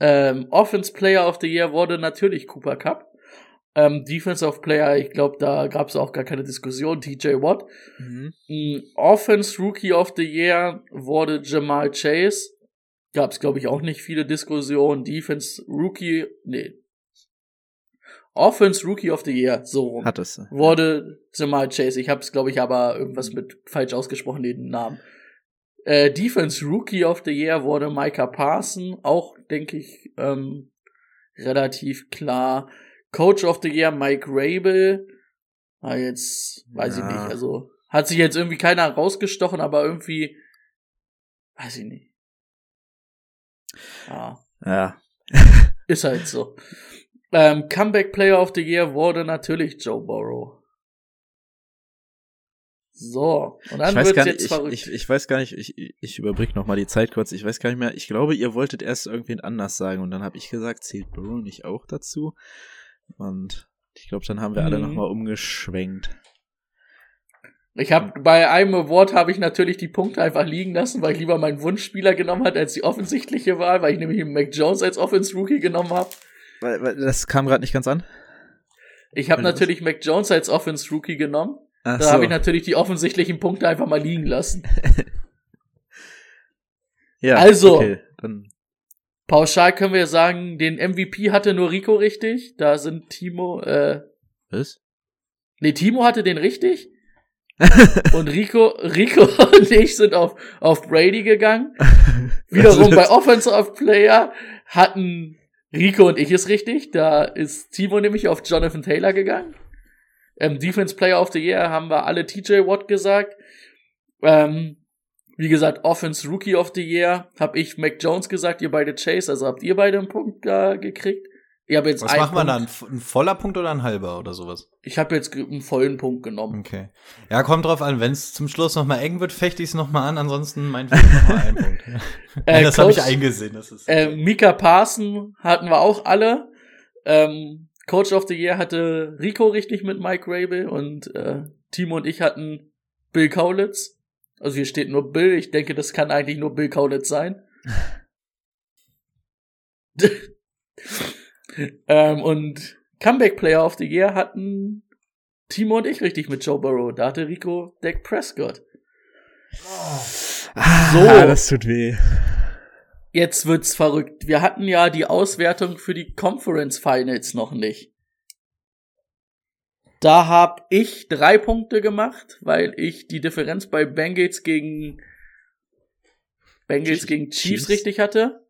Ähm, Offense Player of the Year wurde natürlich Cooper Cup. Ähm, Defensive Player, ich glaube, da gab es auch gar keine Diskussion, TJ Watt.
Mhm.
Mm, Offense Rookie of the Year wurde Jamal Chase. Gab es, glaube ich, auch nicht viele Diskussionen. Defense Rookie, nee. Offense Rookie of the Year, so rum.
Hat es.
wurde Jamal Chase. Ich habe es, glaube ich, aber irgendwas mit falsch ausgesprochen, den Namen. Äh, Defense Rookie of the Year wurde Micah Parson. Auch, denke ich, ähm, relativ klar. Coach of the Year Mike Rabel. Ah, jetzt weiß ich
Ja.
nicht. Also hat sich jetzt irgendwie keiner rausgestochen, aber irgendwie weiß ich nicht. Ja,
Ja.
ist halt so. Ähm, Comeback Player of the Year wurde natürlich Joe Burrow. So, und dann
ich weiß
wird's
gar nicht,
jetzt
ich,
verrückt.
ich, ich weiß gar nicht, ich, ich noch mal die Zeit kurz. Ich weiß gar nicht mehr. Ich glaube, ihr wolltet erst irgendwen anders sagen und dann habe ich gesagt, zählt Burrow nicht auch dazu? Und ich glaube, dann haben wir alle
Mhm.
noch mal umgeschwenkt.
Ich habe bei einem Award habe ich natürlich die Punkte einfach liegen lassen, weil ich lieber meinen Wunschspieler genommen hat als die offensichtliche Wahl, weil ich nämlich Mac Jones als Offense Rookie genommen habe.
Weil, weil das kam gerade nicht ganz an.
Ich habe natürlich Mac Jones als Offense Rookie genommen.
Ach
Da habe ich natürlich die offensichtlichen Punkte einfach mal liegen lassen.
ja,
also.
Okay, dann
Pauschal können wir sagen, den MVP hatte nur Rico richtig. Da sind Timo, äh,
was?
nee, Timo hatte den richtig. und Rico, Rico und ich sind auf, auf Brady gegangen. Wiederum bei Offensive Player hatten Rico und ich es richtig. Da ist Timo nämlich auf Jonathan Taylor gegangen. Ähm, Defense Player of the Year haben wir alle TJ Watt gesagt. Ähm, wie gesagt, Offense Rookie of the Year habe ich Mac Jones gesagt, ihr beide Chase, also habt ihr beide einen Punkt äh, gekriegt. Ich habe jetzt
Was
einen
machen wir
Punkt.
dann? Ein voller Punkt oder ein halber oder sowas?
Ich habe jetzt einen vollen Punkt genommen.
Okay. Ja, kommt drauf an. Wenn es zum Schluss noch mal eng wird, fechte ich es noch mal an. Ansonsten meinetwegen noch mal einen Punkt.
Äh,
das habe ich eingesehen. Das ist
Äh, Mika Parson hatten wir auch alle. Ähm, Coach of the Year hatte Rico richtig mit Mike Rabel und äh, Timo und ich hatten Bill Kaulitz. Also hier steht nur Bill. Ich denke, das kann eigentlich nur Bill Kaulitz sein. ähm, und Comeback Player of the Year hatten Timo und ich richtig mit Joe Burrow. Da hatte Rico Dak Prescott.
Ah, das tut weh.
Jetzt wird's verrückt. Wir hatten ja die Auswertung für die Conference Finals noch nicht. Da hab ich drei Punkte gemacht, weil ich die Differenz bei Bengals gegen Bengals
Chiefs.
gegen Chiefs,
Chiefs.
richtig hatte.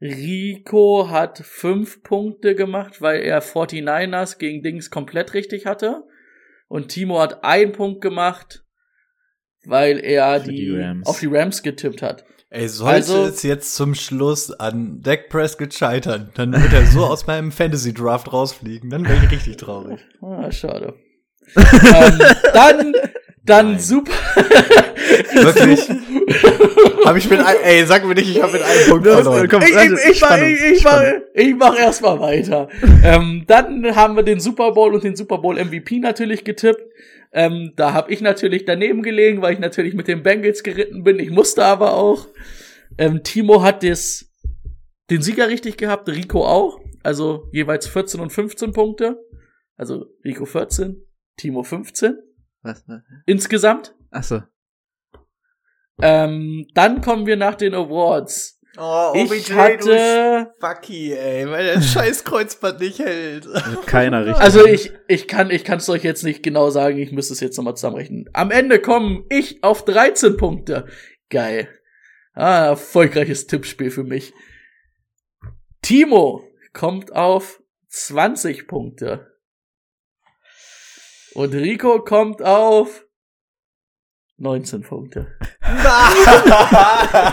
Rico hat fünf Punkte gemacht, weil er 49ers gegen Dings komplett richtig hatte. Und Timo hat einen Punkt gemacht, weil er die,
die
auf die Rams getippt hat.
Ey, sollte
Also-
es jetzt zum Schluss an Dak Prescott scheitern, dann wird er so aus meinem Fantasy Draft rausfliegen. Dann wäre ich richtig traurig.
Ah, schade. ähm, dann, Dann
Nein.
super.
Wirklich? Hab ich mit ein, ey, sag mir nicht, ich habe mit einem Punkt
Das-
verloren.
komm,
ich,
warte,
ich,
Spannung,
ich, ich, mach,
Spannung.
ich mach erstmal weiter. ähm, dann haben wir den Super Bowl und den Super Bowl MVP natürlich getippt. Ähm, da habe ich natürlich daneben gelegen, weil ich natürlich mit den Bengals geritten bin. Ich musste aber auch. Ähm, Timo hat das, den Sieger richtig gehabt, Rico auch. Also jeweils 14 und 15 Punkte. Also Rico 14, Timo 15
Was?
insgesamt.
Achso.
Ähm, dann kommen wir nach den Awards.
Oh,
Ich hatte,
Fucky, ey, weil der scheiß Kreuzband nicht hält.
Keiner richtig.
also ich, ich kann, ich kann es euch jetzt nicht genau sagen, ich müsste es jetzt nochmal zusammenrechnen. Am Ende kommen ich auf 13 Punkte. Geil. Ah, erfolgreiches Tippspiel für mich. Timo kommt auf 20 Punkte. Und Rico kommt auf 19 Punkte.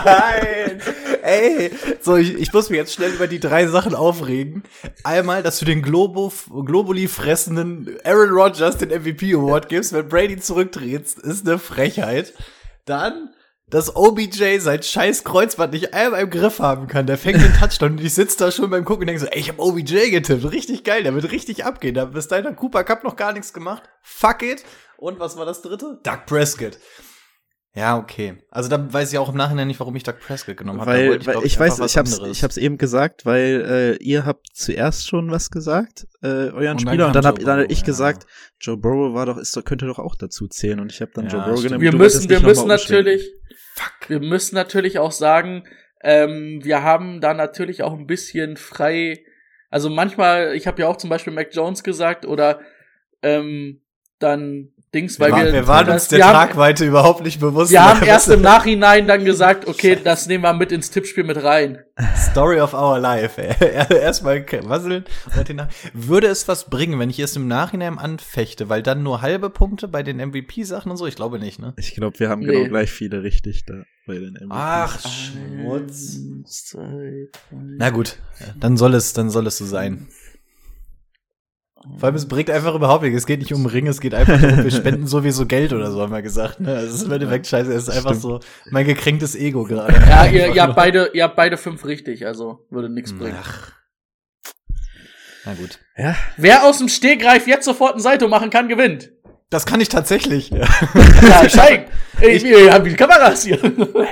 Nein! Ey, so, ich, ich muss mich jetzt schnell über die drei Sachen aufregen. Einmal, dass du den Globo, Globuli fressenden Aaron Rodgers den MVP Award gibst, wenn Brady zurücktritt, ist eine Frechheit. Dann, dass OBJ sein scheiß Kreuzband nicht einmal im Griff haben kann. Der fängt den Touchdown und ich sitze da schon beim Gucken und denke so, ey, ich hab OBJ getippt. Richtig geil, der wird richtig abgehen. Da bis dahin hat Cooper Cup noch gar nichts gemacht. Fuck it. Und was war das dritte? Doug Prescott. Ja, okay. Also da weiß ich auch im Nachhinein nicht, warum ich Doug Prescott genommen habe.
Weil,
wollte
weil
glaub
ich, weiß, ich hab's,
anderes.
ich hab's eben gesagt, weil äh, ihr habt zuerst schon was gesagt, äh, euren
Und dann
Spieler, und dann hab
Joe
dann hab
Burrow,
ich
ja.
gesagt, Joe Burrow war doch, ist doch, könnte doch auch dazu zählen, und ich habe dann
Ja,
Joe Burrow genommen.
wir müssen, wir müssen natürlich, wir müssen natürlich auch sagen, ähm, wir haben da natürlich auch ein bisschen frei, also manchmal, ich habe ja auch zum Beispiel Mac Jones gesagt oder ähm, dann Dings,
wir,
weil
waren,
wir,
wir waren
das-
uns der
wir haben,
Tragweite überhaupt nicht bewusst.
wir haben
Was-
erst im Nachhinein dann gesagt, okay, das nehmen wir mit ins Tippspiel mit rein.
Story of our life. ey. Erstmal nach Würde es was bringen, wenn ich es im Nachhinein anfechte, weil dann nur halbe Punkte bei den MVP-Sachen und so? Ich glaube nicht, ne?
Ich glaube, wir haben
Nee.
genau gleich viele richtig da bei den MVPs.
Ach, Schmutz. Na gut, dann soll es, dann soll es so sein. Vor allem, es bringt einfach überhaupt nichts. Es geht nicht um Ringe, es geht einfach darum, wir spenden sowieso Geld oder so, haben wir gesagt. Ne? Also es ist im Endeffekt scheiße, es ist einfach so mein gekränktes Ego gerade.
Ja, ihr, ihr habt beide, ihr habt beide fünf richtig, also würde nichts bringen.
Ach. Na gut.
Ja,
Wer aus dem Stegreif jetzt sofort ein Salto machen kann, gewinnt.
Das kann ich tatsächlich. Ja,
Ja, zeig. Ich, ich hab die Kameras hier.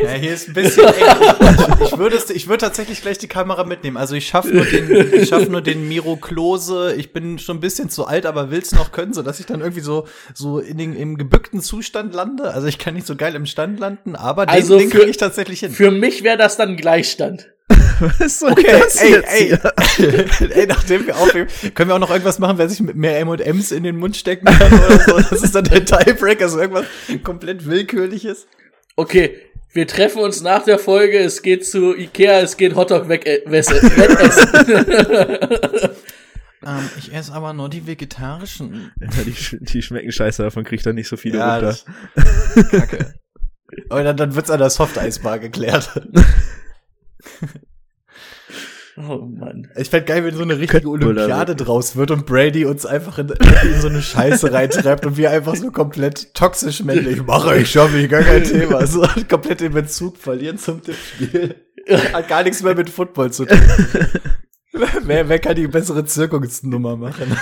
ja hier ist ein bisschen eng. Ich, würde es- ich würde tatsächlich gleich die Kamera mitnehmen. Also ich schaffe nur den, ich schaff nur den Miro Klose. Ich bin schon ein bisschen zu alt, aber will's noch können, so dass ich dann irgendwie so, so in den, im gebückten Zustand lande. Also ich kann nicht so geil im Stand landen, aber den,
Also
den
für-
kriege ich tatsächlich hin.
Für mich wäre das dann Gleichstand.
was soll
Okay,
das
ey,
jetzt
ey,
hier?
ey, nachdem wir aufnehmen, können wir auch noch irgendwas machen, wer sich mit mehr M&M's in den Mund stecken kann oder so. Das ist dann der Tiebreaker, so irgendwas komplett willkürliches.
Okay, wir treffen uns nach der Folge. Es geht zu Ikea, es geht Hotdog weg, äh, wesse- wettessen.
Ähm, ich esse aber nur die vegetarischen.
Ja, die, sch- die schmecken scheiße, davon kriegt er nicht so viele
Ja,
runter.
Kacke. Aber dann, dann wird's an der Softeisbar geklärt.
Oh Mann.
Ich fänd geil, wenn so eine richtige Olympiade draus wird und Brady uns einfach in, in so eine Scheiße reintreibt und wir einfach so komplett toxisch männlich mache ich, schaffe ich, gar kein Thema. So komplett den Bezug verlieren zum Tippspiel. Hat gar nichts mehr mit Football zu tun. wer, wer kann die bessere Zirkungsnummer machen?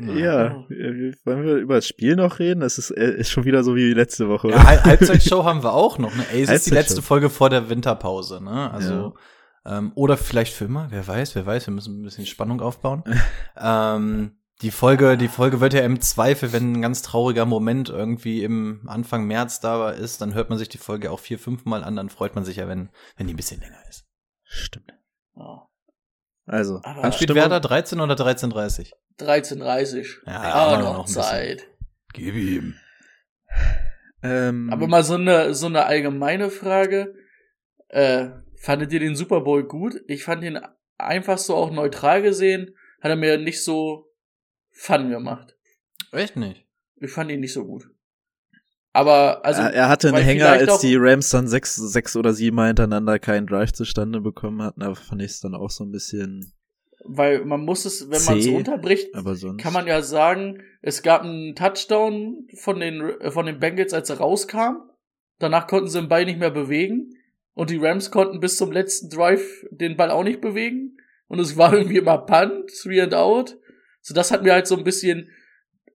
Ja, äh, wollen wir über das Spiel noch reden? Das ist, äh, ist schon wieder so wie letzte Woche.
Ja, Hal- Halbzeitshow haben wir auch noch. Ne? Ey, es ist die letzte Folge vor der Winterpause. Ne? Also ähm, oder vielleicht für immer. Wer weiß, wer weiß. Wir müssen ein bisschen Spannung aufbauen. ähm, die Folge, die Folge wird ja im Zweifel, wenn ein ganz trauriger Moment irgendwie im Anfang März da ist, dann hört man sich die Folge auch vier, fünf Mal an. Dann freut man sich ja, wenn wenn die ein bisschen länger ist.
Stimmt.
Ja.
Also,
Aber-
Wann spielt? Werder 13 oder 13:30?
13.30
Ja, haben wir
noch,
noch.
Zeit.
Gib ihm.
Ähm,
Aber mal so eine, so eine allgemeine Frage. Äh, fandet ihr den Super Bowl gut? Ich fand ihn einfach so auch neutral gesehen. Hat er mir nicht so Fun gemacht.
Echt nicht.
Ich fand ihn nicht so gut. Aber, also.
er, er hatte einen Hänger, als die Rams dann sechs, sechs oder sieben Mal hintereinander keinen Drive zustande bekommen hatten, aber fand ich es dann auch so ein bisschen.
weil man muss es, wenn man es runterbricht, kann man ja sagen, es gab einen Touchdown von den, von den Bengals, als er rauskam. Danach konnten sie den Ball nicht mehr bewegen. Und die Rams konnten bis zum letzten Drive den Ball auch nicht bewegen. Und es war irgendwie immer Punt, three and out. So, das hat mir halt so ein bisschen,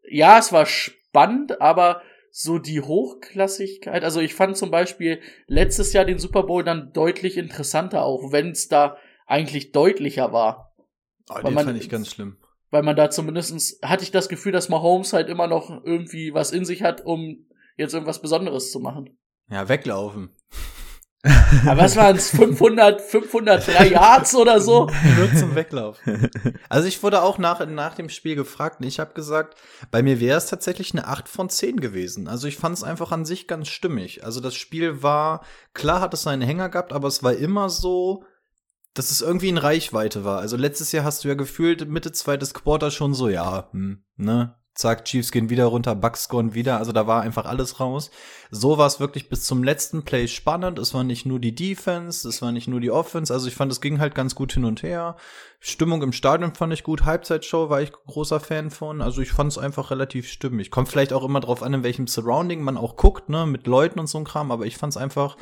ja, es war spannend, aber so die Hochklassigkeit, also ich fand zum Beispiel letztes Jahr den Super Bowl dann deutlich interessanter, auch wenn es da eigentlich deutlicher war.
Oh,
Weil
den
man-
fand ich ganz schlimm.
Weil man da zumindestens hatte ich das Gefühl, dass Mahomes halt immer noch irgendwie was in sich hat, um jetzt irgendwas Besonderes zu machen.
Ja, weglaufen.
Aber was waren es? 500, 503 Yards oder so?
Nur zum Weglaufen. Also ich wurde auch nach, nach dem Spiel gefragt und ich habe gesagt, bei mir wäre es tatsächlich eine 8 von 10 gewesen. Also ich fand es einfach an sich ganz stimmig. Also das Spiel war, klar hat es seinen Hänger gehabt, aber es war immer so, dass es irgendwie in Reichweite war. Also letztes Jahr hast du ja gefühlt Mitte zweites Quarter schon so, ja, hm, ne? Zack, Chiefs gehen wieder runter, Bucks scoren wieder. Also da war einfach alles raus. So war es wirklich bis zum letzten Play spannend. Es war nicht nur die Defense, es war nicht nur die Offense. Also ich fand, es ging halt ganz gut hin und her. Stimmung im Stadion fand ich gut. Halbzeitshow war ich großer Fan von. Also ich fand es einfach relativ stimmig. Kommt vielleicht auch immer drauf an, in welchem Surrounding man auch guckt, ne, mit Leuten und so ein Kram. Aber ich fand es einfach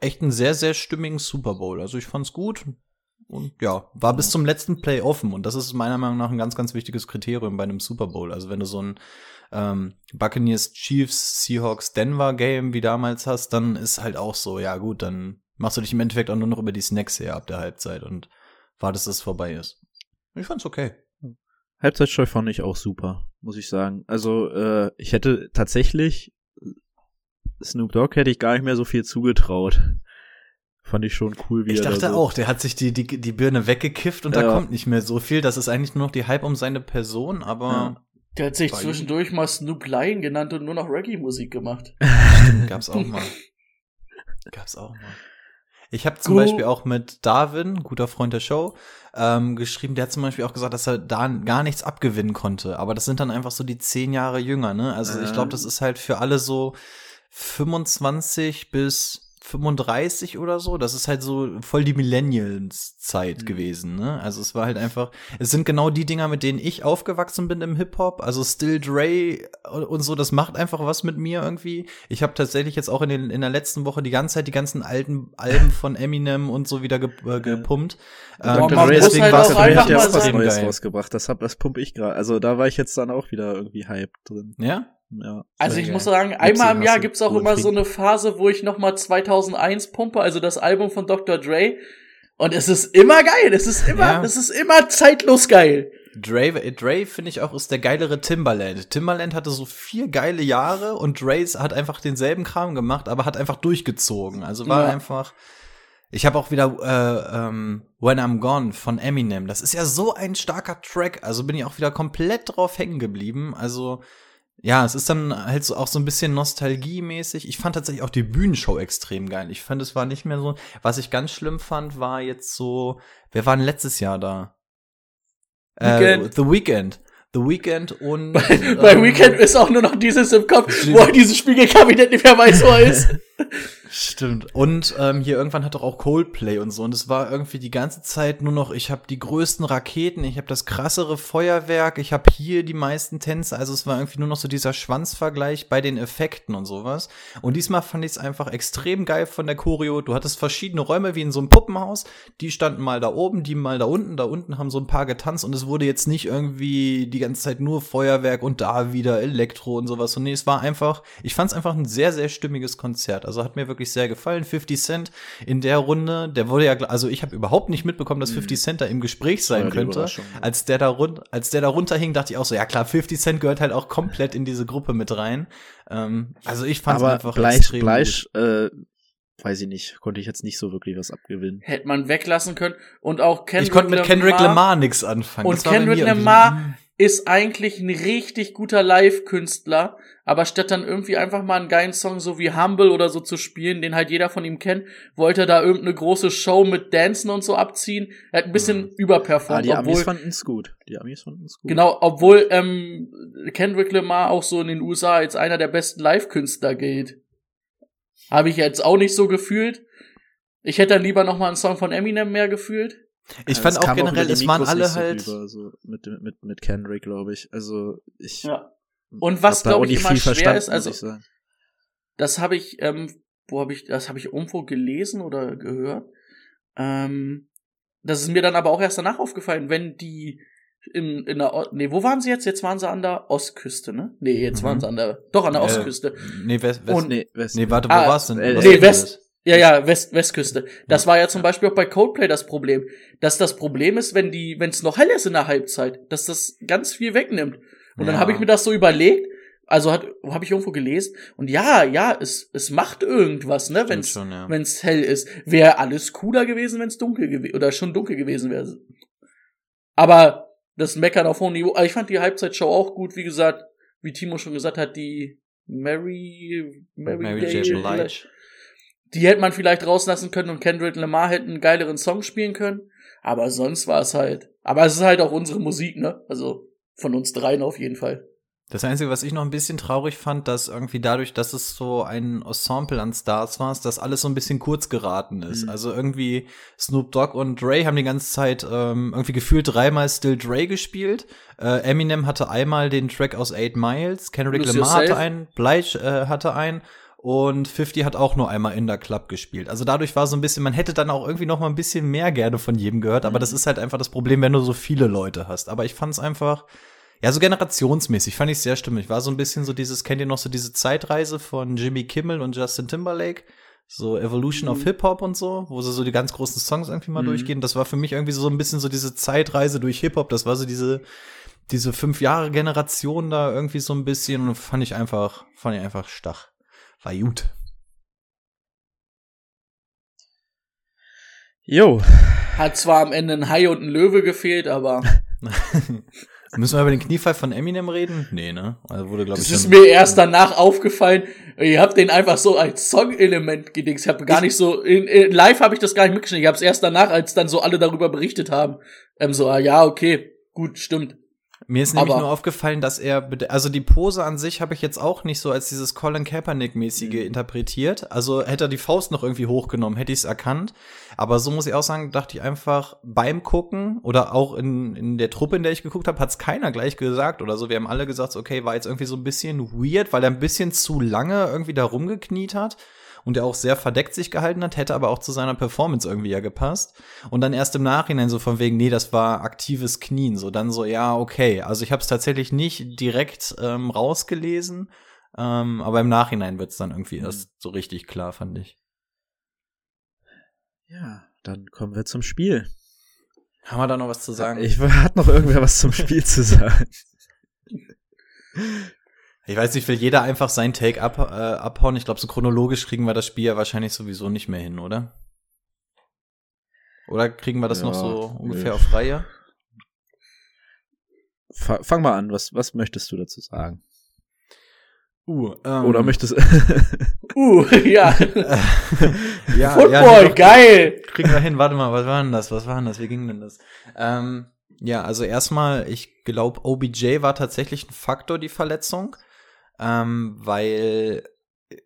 echt einen sehr, sehr stimmigen Super Bowl. Also ich fand es gut. Und ja, war bis zum letzten Play offen. Und das ist meiner Meinung nach ein ganz, ganz wichtiges Kriterium bei einem Super Bowl. Also wenn du so ein ähm, Buccaneers, Chiefs, Seahawks, Denver Game wie damals hast, dann ist halt auch so, ja gut, dann machst du dich im Endeffekt auch nur noch über die Snacks her ab der Halbzeit und wartest, dass es vorbei ist. Ich fand's okay.
Halbzeitscheu fand ich auch super, muss ich sagen. Also, äh, ich hätte tatsächlich Snoop Dogg hätte ich gar nicht mehr so viel zugetraut. Fand ich schon cool, wie
Ich
er
dachte
da so
auch, der hat sich die, die, die Birne weggekifft und da
Ja.
kommt nicht mehr so viel. Das ist eigentlich nur noch die Hype um seine Person, aber
Der hat sich zwischendurch mal Snoop Lion genannt und nur noch Reggae-Musik gemacht.
Gab's auch mal. Gab's auch mal. Ich habe zum
Go-
Beispiel auch mit Darwin, guter Freund der Show, ähm, geschrieben, der hat zum Beispiel auch gesagt, dass er da gar nichts abgewinnen konnte. Aber das sind dann einfach so die zehn Jahre jünger, ne? Also ich glaube, das ist halt für alle so 25 bis 35 oder so. Das ist halt so voll die Millennials-Zeit gewesen, ne? Also es war halt einfach, es sind genau die Dinger, mit denen ich aufgewachsen bin im Hip-Hop. Also Still Dre und so, das macht einfach was mit mir irgendwie. Ich habe tatsächlich jetzt auch in, den, in der letzten Woche die ganze Zeit die ganzen alten Alben von Eminem und so wieder ge äh, gepumpt.
Ja,
Ähm,
man muss
deswegen
halt
war's
auch
für mich
einfach
der
mal
hat was Neues rausgebracht. Das, hab, das pump ich gerade. Also da war ich jetzt dann auch wieder irgendwie hype drin.
Ja?
Ja.
Also ich
geil.
muss sagen, einmal im Jahr gibt's auch immer so eine Phase, wo ich noch mal 2001 pumpe, also das Album von Dr. Dre. Und es ist immer geil. Es ist immer,
Ja.
es ist immer zeitlos geil.
Dre, Dre finde ich auch, ist der geilere Timbaland. Timbaland hatte so vier geile Jahre und Dre hat einfach denselben Kram gemacht, aber hat einfach durchgezogen. Also war
Ja.
einfach. Ich habe auch wieder äh, ähm, When I'm Gone von Eminem. Das ist ja so ein starker Track. Also bin ich auch wieder komplett drauf hängen geblieben. Also ja, es ist dann halt so auch so ein bisschen nostalgiemäßig. Ich fand tatsächlich auch die Bühnenshow extrem geil. Ich fand, es war nicht mehr so. Was ich ganz schlimm fand, war jetzt so. Wer war denn letztes Jahr da?
Weekend.
Äh, The Weekend. The Weekend und.
Bei
ähm,
Weekend ist auch nur noch dieses im Kopf, wo dieses Spiegelkabinett nicht mehr weiß, wo er ist.
Stimmt. Und ähm, hier irgendwann hat doch auch Coldplay und so. Und es war irgendwie die ganze Zeit nur noch, ich habe die größten Raketen, ich habe das krassere Feuerwerk, ich habe hier die meisten Tänze. Also es war irgendwie nur noch so dieser Schwanzvergleich bei den Effekten und sowas. Und diesmal fand ich es einfach extrem geil von der Choreo. Du hattest verschiedene Räume wie in so einem Puppenhaus. Die standen mal da oben, die mal da unten. Da unten haben so ein paar getanzt und es wurde jetzt nicht irgendwie die ganze Zeit nur Feuerwerk und da wieder Elektro und sowas. Und nee, es war einfach, ich fand es einfach ein sehr, sehr stimmiges Konzert. Also hat mir wirklich sehr gefallen. 50 Cent in der Runde, der wurde ja, also ich habe überhaupt nicht mitbekommen, dass 50 Cent da im Gespräch sein
die
könnte.
Ja.
Als der da run als der da runterhing, dachte ich auch so, ja klar, 50 Cent gehört halt auch komplett in diese Gruppe mit rein. Ähm, also ich fand es einfach
Bleich,
extrem
Bleich, äh, weiß ich nicht, konnte ich jetzt nicht so wirklich was abgewinnen.
Hätte man weglassen können. Und auch
gut.
Kendrick
Ich konnte mit Kendrick Lamar nix anfangen.
Und Kendrick Lamar ist eigentlich ein richtig guter Live-Künstler, aber statt dann irgendwie einfach mal einen geilen Song so wie Humble oder so zu spielen, den halt jeder von ihm kennt, wollte er da irgendeine große Show mit Dancen und so abziehen. Er hat ein bisschen
Ah,
überperformt,
die Amis
obwohl,
fanden es gut. Die Amis fanden es gut.
genau, obwohl ähm, Kendrick Lamar auch so in den USA als einer der besten Live-Künstler gilt. Habe ich jetzt auch nicht so gefühlt. Ich hätte dann lieber noch mal einen Song von Eminem mehr gefühlt.
Ich
Ja,
fand auch
über
generell, es waren alle
nicht so
halt.
rüber, so mit, mit, mit Kendrick, glaube ich. Also ich
Ja. Und was,
hab da
glaub
auch
ich,
nicht
immer schwer
verstanden,
ist, also-. Das habe ich, ähm, wo habe ich, das habe ich irgendwo gelesen oder gehört. Ähm, das ist mir dann aber auch erst danach aufgefallen, wenn die in, in der, O- nee, wo waren sie jetzt? Jetzt waren sie an der Ostküste, ne? Nee, jetzt
Mhm.
waren sie an der, doch an der
Äh,
Ostküste.
Nee, West, West,
Und-
nee,
West,
nee, warte, wo
Ah,
war's denn?
äh,
nee, West-? Ja, ja, West, Westküste. Das war ja zum Beispiel auch bei Coldplay das Problem. Dass das Problem ist, wenn die, wenn es noch hell ist in der Halbzeit, dass das ganz viel wegnimmt. Und dann
Ja.
habe ich mir das so überlegt, also hat, habe ich irgendwo gelesen, und ja, ja, es, es macht irgendwas, ne, wenn's,
schon, ja.
wenn's hell ist. Wäre alles cooler gewesen, wenn's dunkel gewesen, oder schon dunkel gewesen wäre. Aber das Meckern auf hohem Niveau, also ich fand die Halbzeitshow auch gut, wie gesagt, wie Timo schon gesagt hat, die Mary, Mary,
Mary J. Blige.
Die hätte man vielleicht rauslassen können und Kendrick Lamar hätten einen geileren Song spielen können. Aber sonst war es halt. Aber es ist halt auch unsere Musik, ne? Also von uns dreien auf jeden Fall.
Das Einzige, was ich noch ein bisschen traurig fand, dass irgendwie dadurch, dass es so ein Ensemble an Stars war, dass alles so ein bisschen kurz geraten ist.
Mhm.
Also irgendwie Snoop Dogg und Dre haben die ganze Zeit ähm, irgendwie gefühlt dreimal Still Dre gespielt. Äh, Eminem hatte einmal den Track aus Eight Miles, Kendrick
Lose
Lamar hatte einen, Blige äh, hatte einen und 50 hat auch nur einmal in der Club gespielt. Also dadurch war so ein bisschen, man hätte dann auch irgendwie noch mal ein bisschen mehr gerne von jedem gehört, aber das ist halt einfach das Problem, wenn du so viele Leute hast. Aber ich fand es einfach, ja, so generationsmäßig fand ich sehr stimmig. War so ein bisschen so dieses, kennt ihr noch so diese Zeitreise von Jimmy Kimmel und Justin Timberlake? So Evolution of
Mhm.
Hip-Hop und so, wo sie so die ganz großen Songs irgendwie mal
Mhm.
durchgehen. Das war für mich irgendwie so ein bisschen so diese Zeitreise durch Hip-Hop. Das war so diese, diese fünf Jahre Generation da irgendwie so ein bisschen und fand ich einfach, fand ich einfach stach. War gut.
Jo,
Hat zwar am Ende ein Hai und ein Löwe gefehlt, aber
Müssen wir über den Kniefall von Eminem reden? Nee, ne? Also wurde, glaube ich,
es ist mir erst danach aufgefallen. Ihr habt den einfach so als Song-Element gedings. Ich habe gar nicht so in, in live habe ich das gar nicht mitgeschnitten. Ich habe es erst danach, als dann so alle darüber berichtet haben, ähm, so ah, ja okay, gut stimmt.
Mir ist nämlich
Aber-
nur aufgefallen, dass er, also die Pose an sich habe ich jetzt auch nicht so als dieses Colin Kaepernick-mäßige
Mhm.
interpretiert. Also hätte er die Faust noch irgendwie hochgenommen, hätte ich es erkannt. Aber so muss ich auch sagen, dachte ich einfach beim Gucken oder auch in, in der Truppe, in der ich geguckt habe, hat es keiner gleich gesagt oder so. Wir haben alle gesagt, okay, war jetzt irgendwie so ein bisschen weird, weil er ein bisschen zu lange irgendwie da rumgekniet hat und er auch sehr verdeckt sich gehalten hat, hätte aber auch zu seiner Performance irgendwie ja gepasst. Und dann erst im Nachhinein so von wegen, nee, das war aktives Knien. So dann so, ja, okay. Also ich habe es tatsächlich nicht direkt ähm, rausgelesen, ähm, aber im Nachhinein wird es dann irgendwie erst so richtig klar, fand ich.
ja, dann kommen wir zum Spiel.
Haben wir da noch was zu sagen?
Ich hat noch irgendwer was zum Spiel zu sagen.
Ich weiß nicht, will jeder einfach sein Take ab, äh, abhauen? Ich glaube, so chronologisch kriegen wir das Spiel ja wahrscheinlich sowieso nicht mehr hin, oder? Oder kriegen wir das noch
Ja,
so
nö.
ungefähr auf Reihe?
Fa- Fang mal an, was, was möchtest du dazu sagen?
Uh, ähm,
Oder möchtest
Uh, ja.
ja,
Football,
ja, nee, doch,
geil.
kriegen wir hin. Warte mal, was war denn das? Was war denn das? Wie ging denn das? Ähm, ja, also erstmal, ich glaube, OBJ war tatsächlich ein Faktor, die Verletzung, ähm, weil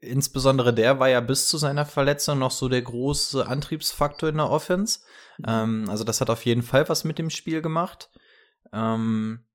insbesondere der war ja bis zu seiner Verletzung noch so der große Antriebsfaktor in der Offense. Ähm, also das hat auf jeden Fall was mit dem Spiel gemacht. Ähm,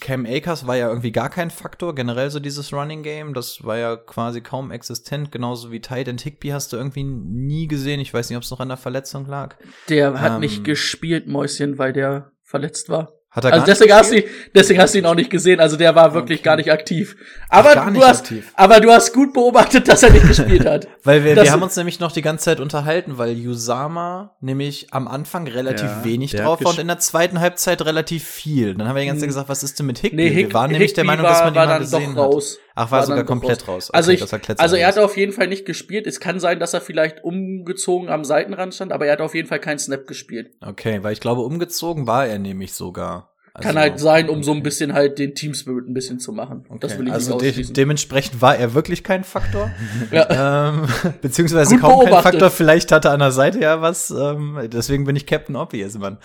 Cam Akers war ja irgendwie gar kein Faktor, generell so dieses Running Game, das war ja quasi kaum existent, genauso wie Tide and Higby hast du irgendwie nie gesehen. Ich weiß nicht, ob es noch an der Verletzung lag.
Der hat
Ähm,
nicht gespielt, Mäuschen, weil der verletzt war.
Hat er
Also
gar
deswegen
nicht
hast, du, deswegen hast du ihn auch nicht gesehen. Also der war wirklich
Okay.
gar nicht aktiv. Aber
gar
du
nicht
hast,
aktiv.
aber du hast gut beobachtet, dass er nicht gespielt hat.
Weil wir,
Das-
wir haben uns nämlich noch die ganze Zeit unterhalten, weil Usama nämlich am Anfang relativ
Ja,
wenig drauf war und in der zweiten Halbzeit relativ viel. Dann haben wir die ganze Zeit gesagt, was ist denn mit Higby?
Nee, Hick,
wir waren nämlich der
Higby
Meinung,
war,
dass man ihn
war
mal gesehen
doch raus.
hat. Ach, war,
War
sogar komplett
raus.
raus.
also
Okay,
ich,
das erklärt
also er hat auf jeden Fall nicht gespielt. Es kann sein, dass er vielleicht umgezogen am Seitenrand stand, aber er hat auf jeden Fall keinen Snap gespielt.
Okay, weil ich glaube, umgezogen war er nämlich sogar. Also,
Kann halt sein, um so ein bisschen halt den Team Spirit ein bisschen zu machen.
Okay.
Das will ich
also
nicht
de dementsprechend war er wirklich kein Faktor.
ja.
ähm, beziehungsweise
Gut
kaum kein
beobachtet.
Faktor. Vielleicht hatte er an der Seite ja was. Ähm, deswegen bin ich Captain Obvious, Mann.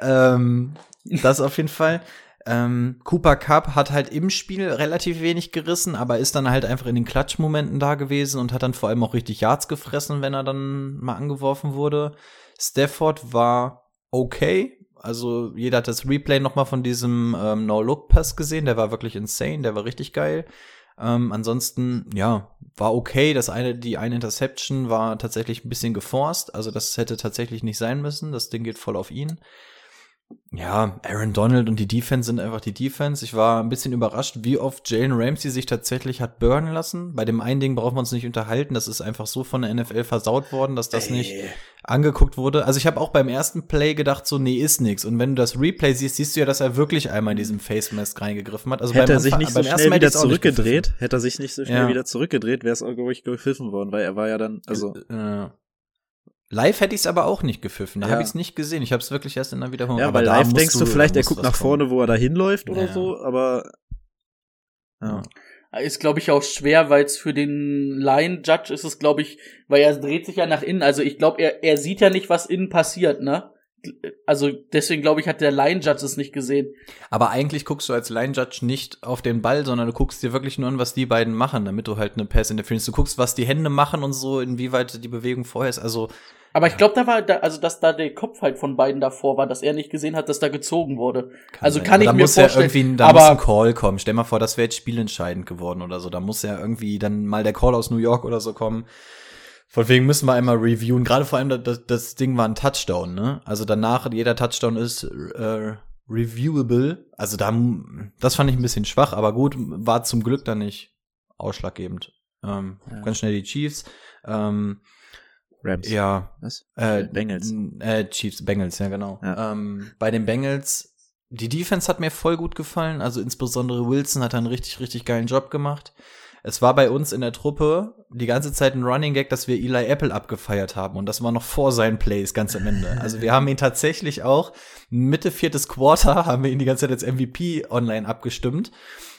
Ähm, das auf jeden Fall. Ähm, Cooper Cup hat halt im Spiel relativ wenig gerissen, aber ist dann halt einfach in den Klatschmomenten da gewesen und hat dann vor allem auch richtig Yards gefressen, wenn er dann mal angeworfen wurde. Stafford war okay. Also jeder hat das Replay noch mal von diesem ähm, No-Look-Pass gesehen. Der war wirklich insane, der war richtig geil. Ähm, ansonsten, ja, war okay. Das eine, die eine Interception war tatsächlich ein bisschen geforst. Also das hätte tatsächlich nicht sein müssen. Das Ding geht voll auf ihn. Ja, Aaron Donald und die Defense sind einfach die Defense. Ich war ein bisschen überrascht, wie oft Jalen Ramsey sich tatsächlich hat burnen lassen. Bei dem einen Ding brauchen wir uns nicht unterhalten. Das ist einfach so von der NFL versaut worden, dass das Ey. nicht angeguckt wurde. Also ich habe auch beim ersten Play gedacht, so, nee, ist nix. Und wenn du das Replay siehst, siehst du ja, dass er wirklich einmal in diesen Face Mask reingegriffen hat. Also
hätte er sich nicht so schnell wieder zurückgedreht, hätte er sich nicht so schnell ja. wieder zurückgedreht, wäre es auch, glaube ich, gepfiffen worden, weil er war ja dann, also. Äh,
Live hätte ich es aber auch nicht gepfiffen. Da ja. habe ich es nicht gesehen. Ich habe es wirklich erst in der Wiederholung.
Ja, aber weil live denkst du vielleicht, er guckt nach vorne, wo er da hinläuft oder ja. so, aber
ja. Ist, glaube ich, auch schwer, weil es für den Line-Judge ist es, glaube ich, weil er dreht sich ja nach innen. Also ich glaube, er, er sieht ja nicht, was innen passiert, ne? Also deswegen glaube ich, hat der Line-Judge es nicht gesehen.
Aber eigentlich guckst du als Line-Judge nicht auf den Ball, sondern du guckst dir wirklich nur an, was die beiden machen, damit du halt eine Pass-Interference. Du guckst, was die Hände machen und so, inwieweit die Bewegung vorher ist. Also
aber ich glaube, da war, da, also dass da der Kopf halt von beiden davor war, dass er nicht gesehen hat, dass da gezogen wurde. Kann also sein. kann aber ich mir muss vorstellen.
Ja irgendwie, da aber muss ein Call kommen. Stell mal vor, das wäre jetzt spielentscheidend geworden oder so. Da muss ja irgendwie dann mal der Call aus New York oder so kommen. Von wegen müssen wir einmal reviewen. Gerade vor allem, das, das Ding war ein Touchdown, ne? Also danach, jeder Touchdown ist äh, reviewable. Also da, das fand ich ein bisschen schwach, aber gut, war zum Glück dann nicht ausschlaggebend. Ähm, ja. Ganz schnell die Chiefs. Ähm,
Rams.
Ja.
Was?
Äh, Bengals. Äh, Chiefs, Bengals, ja genau. Ja. Ähm, bei den Bengals, die Defense hat mir voll gut gefallen. Also insbesondere Wilson hat einen richtig, richtig geilen Job gemacht. Es war bei uns in der Truppe die ganze Zeit ein Running Gag, dass wir Eli Apple abgefeiert haben. Und das war noch vor seinen Plays ganz am Ende. Also wir haben ihn tatsächlich auch Mitte viertes Quarter haben wir ihn die ganze Zeit als MVP online abgestimmt.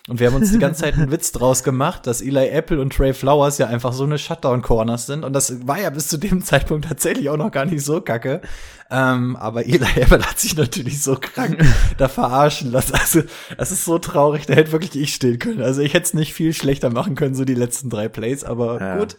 Und wir haben uns die ganze Zeit einen Witz draus gemacht, dass Eli Apple und Trey Flowers ja einfach so eine Shutdown-Corners sind. Und das war ja bis zu dem Zeitpunkt tatsächlich auch noch gar nicht so kacke. Ähm, aber Eli Apple hat sich natürlich so krank da verarschen lassen. Also, das ist so traurig, da hätte wirklich ich stehen können. Also, ich hätte es nicht viel schlechter machen können, so die letzten drei Plays, aber ja. gut.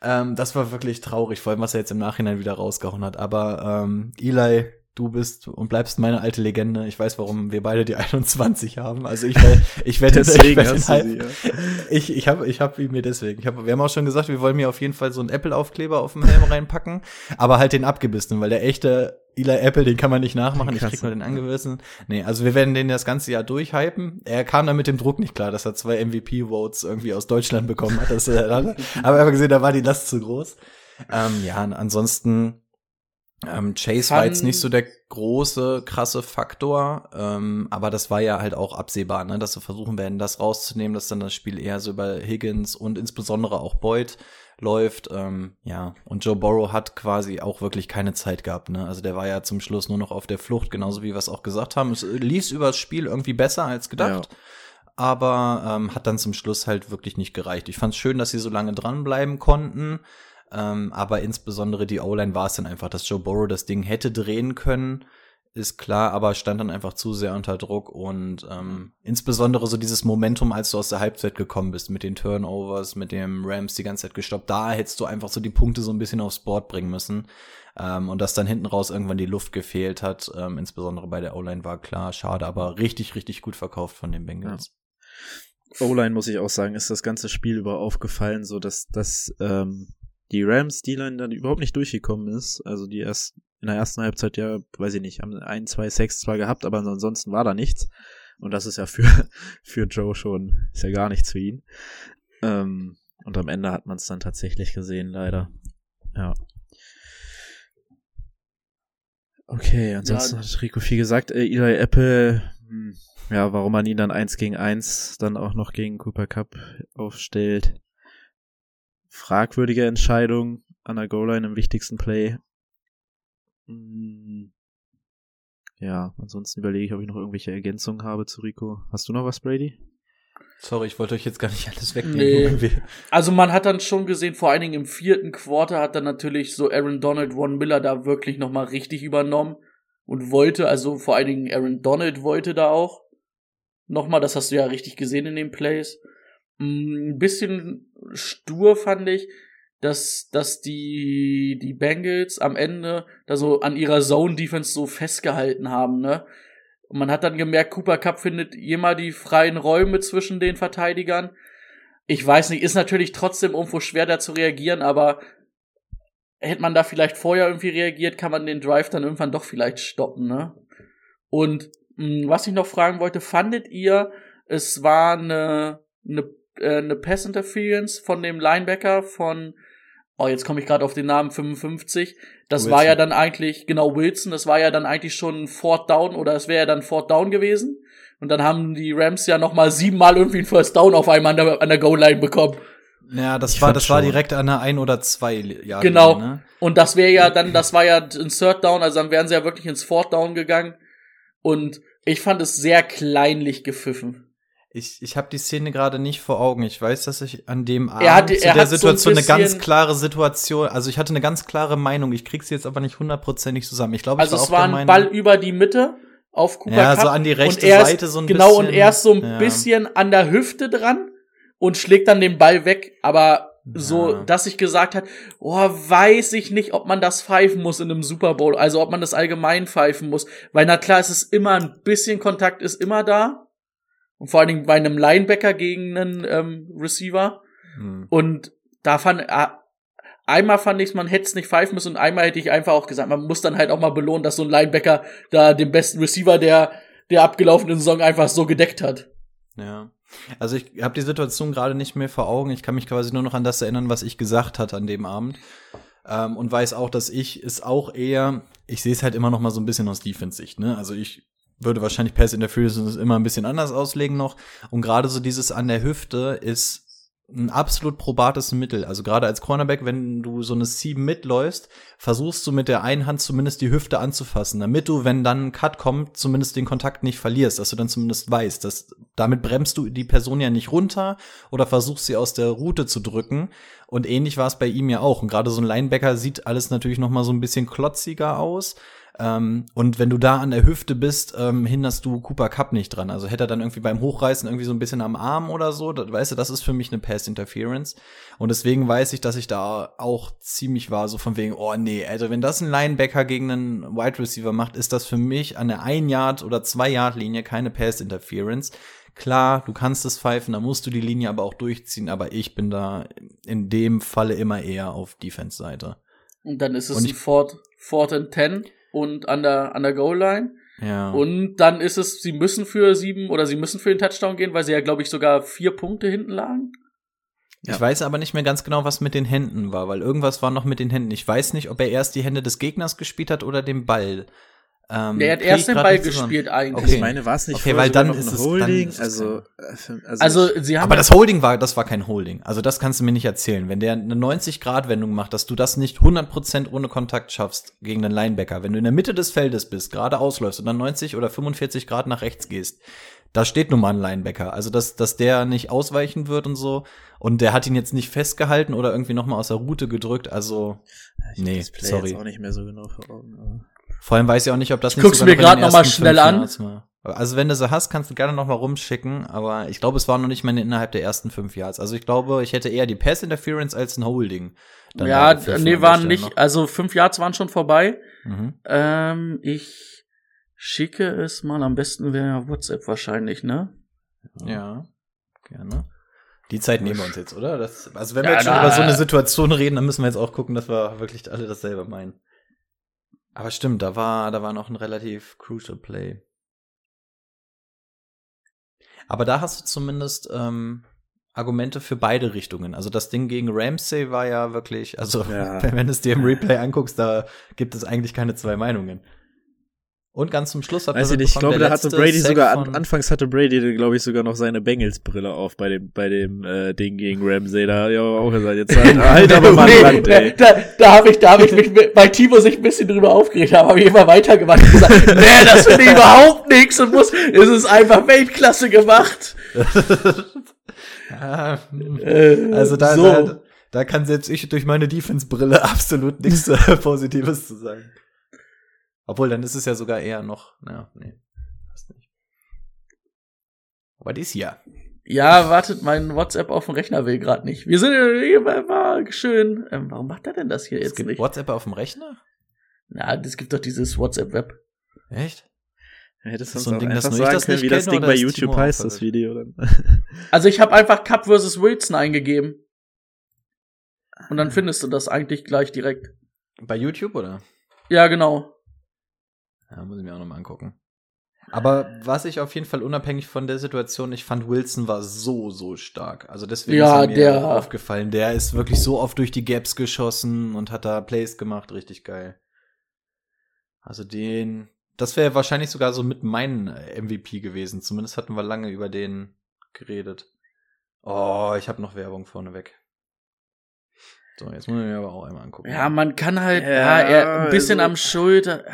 Ähm, das war wirklich traurig, vor allem, was er jetzt im Nachhinein wieder rausgehauen hat. Aber ähm, Eli du bist und bleibst meine alte Legende. Ich weiß, warum wir beide die 21 haben. Also ich werde, ich werde deswegen ich, werd halt, ja. ich, ich habe, ich habe mir deswegen. Ich hab, wir haben auch schon gesagt, wir wollen mir auf jeden Fall so einen Apple-Aufkleber auf dem Helm reinpacken, aber halt den abgebissenen, weil der echte Eli Apple, den kann man nicht nachmachen. Ich krieg nur den angewiesen. Nee, also wir werden den das ganze Jahr durchhypen. Er kam da mit dem Druck nicht klar, dass er zwei MVP-Votes irgendwie aus Deutschland bekommen hat. Das, äh, aber er hat gesehen, da war die Last zu groß. Ähm, ja, ansonsten ähm, Chase war jetzt nicht so der große, krasse Faktor, ähm, aber das war ja halt auch absehbar, ne, dass sie versuchen werden, das rauszunehmen, dass dann das Spiel eher so über Higgins und insbesondere auch Boyd läuft. Ähm, ja, und Joe Burrow hat quasi auch wirklich keine Zeit gehabt. Ne? Also der war ja zum Schluss nur noch auf der Flucht, genauso wie wir es auch gesagt haben. Es lief über das Spiel irgendwie besser als gedacht. Ja. Aber ähm, hat dann zum Schluss halt wirklich nicht gereicht. Ich fand es schön, dass sie so lange dranbleiben konnten. Ähm, aber insbesondere die O-Line war es dann einfach, dass Joe Burrow das Ding hätte drehen können, ist klar, aber stand dann einfach zu sehr unter Druck und ähm, insbesondere so dieses Momentum, als du aus der Halbzeit gekommen bist, mit den Turnovers, mit dem Rams die ganze Zeit gestoppt, da hättest du einfach so die Punkte so ein bisschen aufs Board bringen müssen. Ähm, und dass dann hinten raus irgendwann die Luft gefehlt hat, ähm, insbesondere bei der O-Line war klar, schade, aber richtig, richtig gut verkauft von den Bengals.
Ja. O-Line muss ich auch sagen, ist das ganze Spiel über aufgefallen, so dass das ähm, die Rams D-Line dann überhaupt nicht durchgekommen ist. Also die erst in der ersten Halbzeit ja, weiß ich nicht, haben ein, zwei Sex zwar gehabt, aber ansonsten war da nichts. Und das ist ja für, für Joe schon, ist ja gar nichts für ihn. Ähm, und am Ende hat man es dann tatsächlich gesehen, leider. Ja. Okay, ansonsten ja, hat Rico viel gesagt. Äh, Eli Apple, hm, ja, warum man ihn dann eins gegen eins dann auch noch gegen Cooper Cup aufstellt fragwürdige Entscheidung an der Goal-Line im wichtigsten Play. Hm. Ja, ansonsten überlege ich, ob ich noch irgendwelche Ergänzungen habe zu Rico. Hast du noch was, Brady?
Sorry, ich wollte euch jetzt gar nicht alles wegnehmen.
Nee. Also man hat dann schon gesehen, vor allen Dingen im vierten Quarter hat dann natürlich so Aaron Donald, Ron Miller da wirklich nochmal richtig übernommen und wollte, also vor allen Dingen Aaron Donald wollte da auch nochmal, das hast du ja richtig gesehen in den Plays. Ein bisschen stur fand ich, dass, dass die, die Bengals am Ende da so an ihrer Zone-Defense so festgehalten haben, ne? Und man hat dann gemerkt, Cooper Cup findet immer die freien Räume zwischen den Verteidigern. Ich weiß nicht, ist natürlich trotzdem irgendwo schwer da zu reagieren, aber hätte man da vielleicht vorher irgendwie reagiert, kann man den Drive dann irgendwann doch vielleicht stoppen, ne? Und mh, hm, was ich noch fragen wollte, fandet ihr, es war eine, eine, äh, eine Pass Interference von dem Linebacker von oh, jetzt komme ich gerade auf den Namen 55. Das Wilson. war ja dann eigentlich, genau, Wilson, das war ja dann eigentlich schon Fourth Down oder es wäre ja dann Fourth Down gewesen. Und dann haben die Rams ja noch mal siebenmal irgendwie ein First Down auf einmal an der, an der Goal-Line bekommen.
Ja, das ich war, das schon. war direkt an der ein oder zwei Jahre.
Genau. Ne? Und das wäre ja dann, das war ja ein Third Down, also dann wären sie ja wirklich ins Fourth Down gegangen. Und ich fand es sehr kleinlich gepfiffen.
Ich, ich habe die Szene gerade nicht vor Augen. Ich weiß, dass ich an dem Abend hat, zu der Situation so ein eine ganz klare Situation, also ich hatte eine ganz klare Meinung. Ich krieg sie jetzt aber nicht hundertprozentig zusammen. Ich glaube,
also es war, es war ein Ball über die Mitte auf Cooper
ja,
Cup.
so an die rechte Seite so ein
genau,
bisschen.
Genau, und er ist so ein ja. bisschen an der Hüfte dran und schlägt dann den Ball weg. Aber so, ja. dass ich gesagt hat, oh, weiß ich nicht, ob man das pfeifen muss in einem Super Bowl, also ob man das allgemein pfeifen muss, weil na klar, es ist immer ein bisschen Kontakt ist immer da, und vor allen Dingen bei einem Linebacker gegen einen ähm, Receiver. Hm. Und da fand, äh, einmal fand ich man hätte es nicht pfeifen müssen und einmal hätte ich einfach auch gesagt, man muss dann halt auch mal belohnen, dass so ein Linebacker da den besten Receiver der, der abgelaufenen Saison einfach so gedeckt hat.
Ja. Also ich habe die Situation gerade nicht mehr vor Augen. Ich kann mich quasi nur noch an das erinnern, was ich gesagt hatte an dem Abend. Ähm, und weiß auch, dass ich es auch eher, ich sehe es halt immer noch mal so ein bisschen aus Defense-Sicht. Ne? Also ich würde wahrscheinlich Pass Interference immer ein bisschen anders auslegen noch. Und gerade so dieses an der Hüfte ist ein absolut probates Mittel. Also gerade als Cornerback, wenn du so eine Sieben mitläufst, versuchst du mit der einen Hand zumindest die Hüfte anzufassen, damit du, wenn dann ein Cut kommt, zumindest den Kontakt nicht verlierst, dass du dann zumindest weißt, dass damit bremst du die Person ja nicht runter oder versuchst sie aus der Route zu drücken. Und ähnlich war es bei ihm ja auch. Und gerade so ein Linebacker sieht alles natürlich noch mal so ein bisschen klotziger aus. Ähm, und wenn du da an der Hüfte bist, ähm, hinderst du Cooper Cup nicht dran. Also hätte er dann irgendwie beim Hochreißen irgendwie so ein bisschen am Arm oder so, das, weißt du, das ist für mich eine Pass Interference. Und deswegen weiß ich, dass ich da auch ziemlich war, so von wegen, oh nee, also wenn das ein Linebacker gegen einen Wide Receiver macht, ist das für mich an der ein Yard oder zwei Yard Linie keine Pass Interference. Klar, du kannst es pfeifen, da musst du die Linie aber auch durchziehen, aber ich bin da in dem Falle immer eher auf Defense-Seite.
Und dann ist es ein Fort, Fort and Ten und an der, an der Goal-Line.
Ja.
Und dann ist es, sie müssen für sieben oder sie müssen für den Touchdown gehen, weil sie ja, glaube ich, sogar vier Punkte hinten lagen.
Ich ja. weiß aber nicht mehr ganz genau, was mit den Händen war, weil irgendwas war noch mit den Händen. Ich weiß nicht, ob er erst die Hände des Gegners gespielt hat oder den Ball.
Ähm, der hat erst den Ball gespielt eigentlich.
Okay. Ich meine, war es nicht
okay, weil dann ist es
Holding,
dann
also,
also, also sie haben
Aber das Holding war, das war kein Holding. Also das kannst du mir nicht erzählen. Wenn der eine 90 Grad Wendung macht, dass du das nicht 100% ohne Kontakt schaffst gegen den Linebacker, wenn du in der Mitte des Feldes bist, gerade ausläufst und dann 90 oder 45 Grad nach rechts gehst, da steht nun mal ein Linebacker. Also dass, dass der nicht ausweichen wird und so. Und der hat ihn jetzt nicht festgehalten oder irgendwie noch mal aus der Route gedrückt. Also
ich nee, sorry. Jetzt auch nicht mehr so genau vor Augen.
Vor allem weiß ich auch nicht, ob das
ich guck's mir gerade noch mal schnell an.
Also wenn du so hast, kannst du gerne noch mal rumschicken, aber ich glaube, es war noch nicht mal innerhalb der ersten fünf Yards. Also ich glaube, ich hätte eher die Pass Interference als ein Holding.
ja, nee, waren nicht, noch. also fünf Yards waren schon vorbei. Mhm. Ähm, ich schicke es mal, am besten wäre WhatsApp wahrscheinlich, ne?
Ja, gerne. Die Zeit nehmen wir uns jetzt, oder? Das, also wenn wir ja, jetzt schon na, über so eine Situation reden, dann müssen wir jetzt auch gucken, dass wir wirklich alle dasselbe meinen. Aber stimmt, da war, da war noch ein relativ crucial Play. Aber da hast du zumindest ähm, Argumente für beide Richtungen. Also das Ding gegen Ramsey war ja wirklich, also ja. wenn du es dir im Replay anguckst, da gibt es eigentlich keine zwei Meinungen. Und ganz zum Schluss
hat Weiß ich nicht, ich glaube, da hatte Brady Sack sogar, an, anfangs hatte Brady, glaube ich, sogar noch seine Bengals-Brille auf bei dem, bei dem äh, Ding gegen Ramsey. Da ja auch gesagt, jetzt halt, halt aber mal nee, Land, ey.
Da, da habe ich, da hab ich mich, mit, bei Timo sich ein bisschen drüber aufgeregt, habe ich immer weitergemacht und gesagt, nee, das finde ich überhaupt nichts und muss, es ist einfach Weltklasse gemacht.
ja, äh, also da, so. da, da kann selbst ich durch meine Defense-Brille absolut nichts äh, Positives zu sagen. Obwohl, dann ist es ja sogar eher noch, naja, nee, fast nicht. Aber dies ja.
Ja, wartet, mein WhatsApp auf dem Rechner will gerade nicht. Wir sind war schön. Ähm, warum macht er denn das hier
Es
jetzt
gibt
nicht?
WhatsApp auf dem Rechner?
Na, das gibt doch dieses WhatsApp-Web.
Echt?
Hättest
Das ist so ein Ding, das nur ich das
können,
nicht
wie das Ding bei
ist
YouTube
Timo
heißt, das? Video. Dann.
Also ich habe einfach Cup vs. Wilson eingegeben. Und dann findest du das eigentlich gleich direkt.
Bei YouTube oder?
Ja, genau.
Ja, muss ich mir auch nochmal angucken. Aber was ich auf jeden Fall unabhängig von der Situation, ich fand Wilson war so, so stark. Also deswegen
Ja,
ist er mir
der-
aufgefallen. Der ist wirklich so oft durch die Gaps geschossen und hat da Plays gemacht. Richtig geil. Also den, das wäre wahrscheinlich sogar so mit meinem MVP gewesen. Zumindest hatten wir lange über den geredet. Oh, ich habe noch Werbung vorneweg. So, jetzt muss ich mir aber auch einmal angucken.
Ja, man kann halt,
Ja,
ja, er, ein bisschen
also-
am Schulter.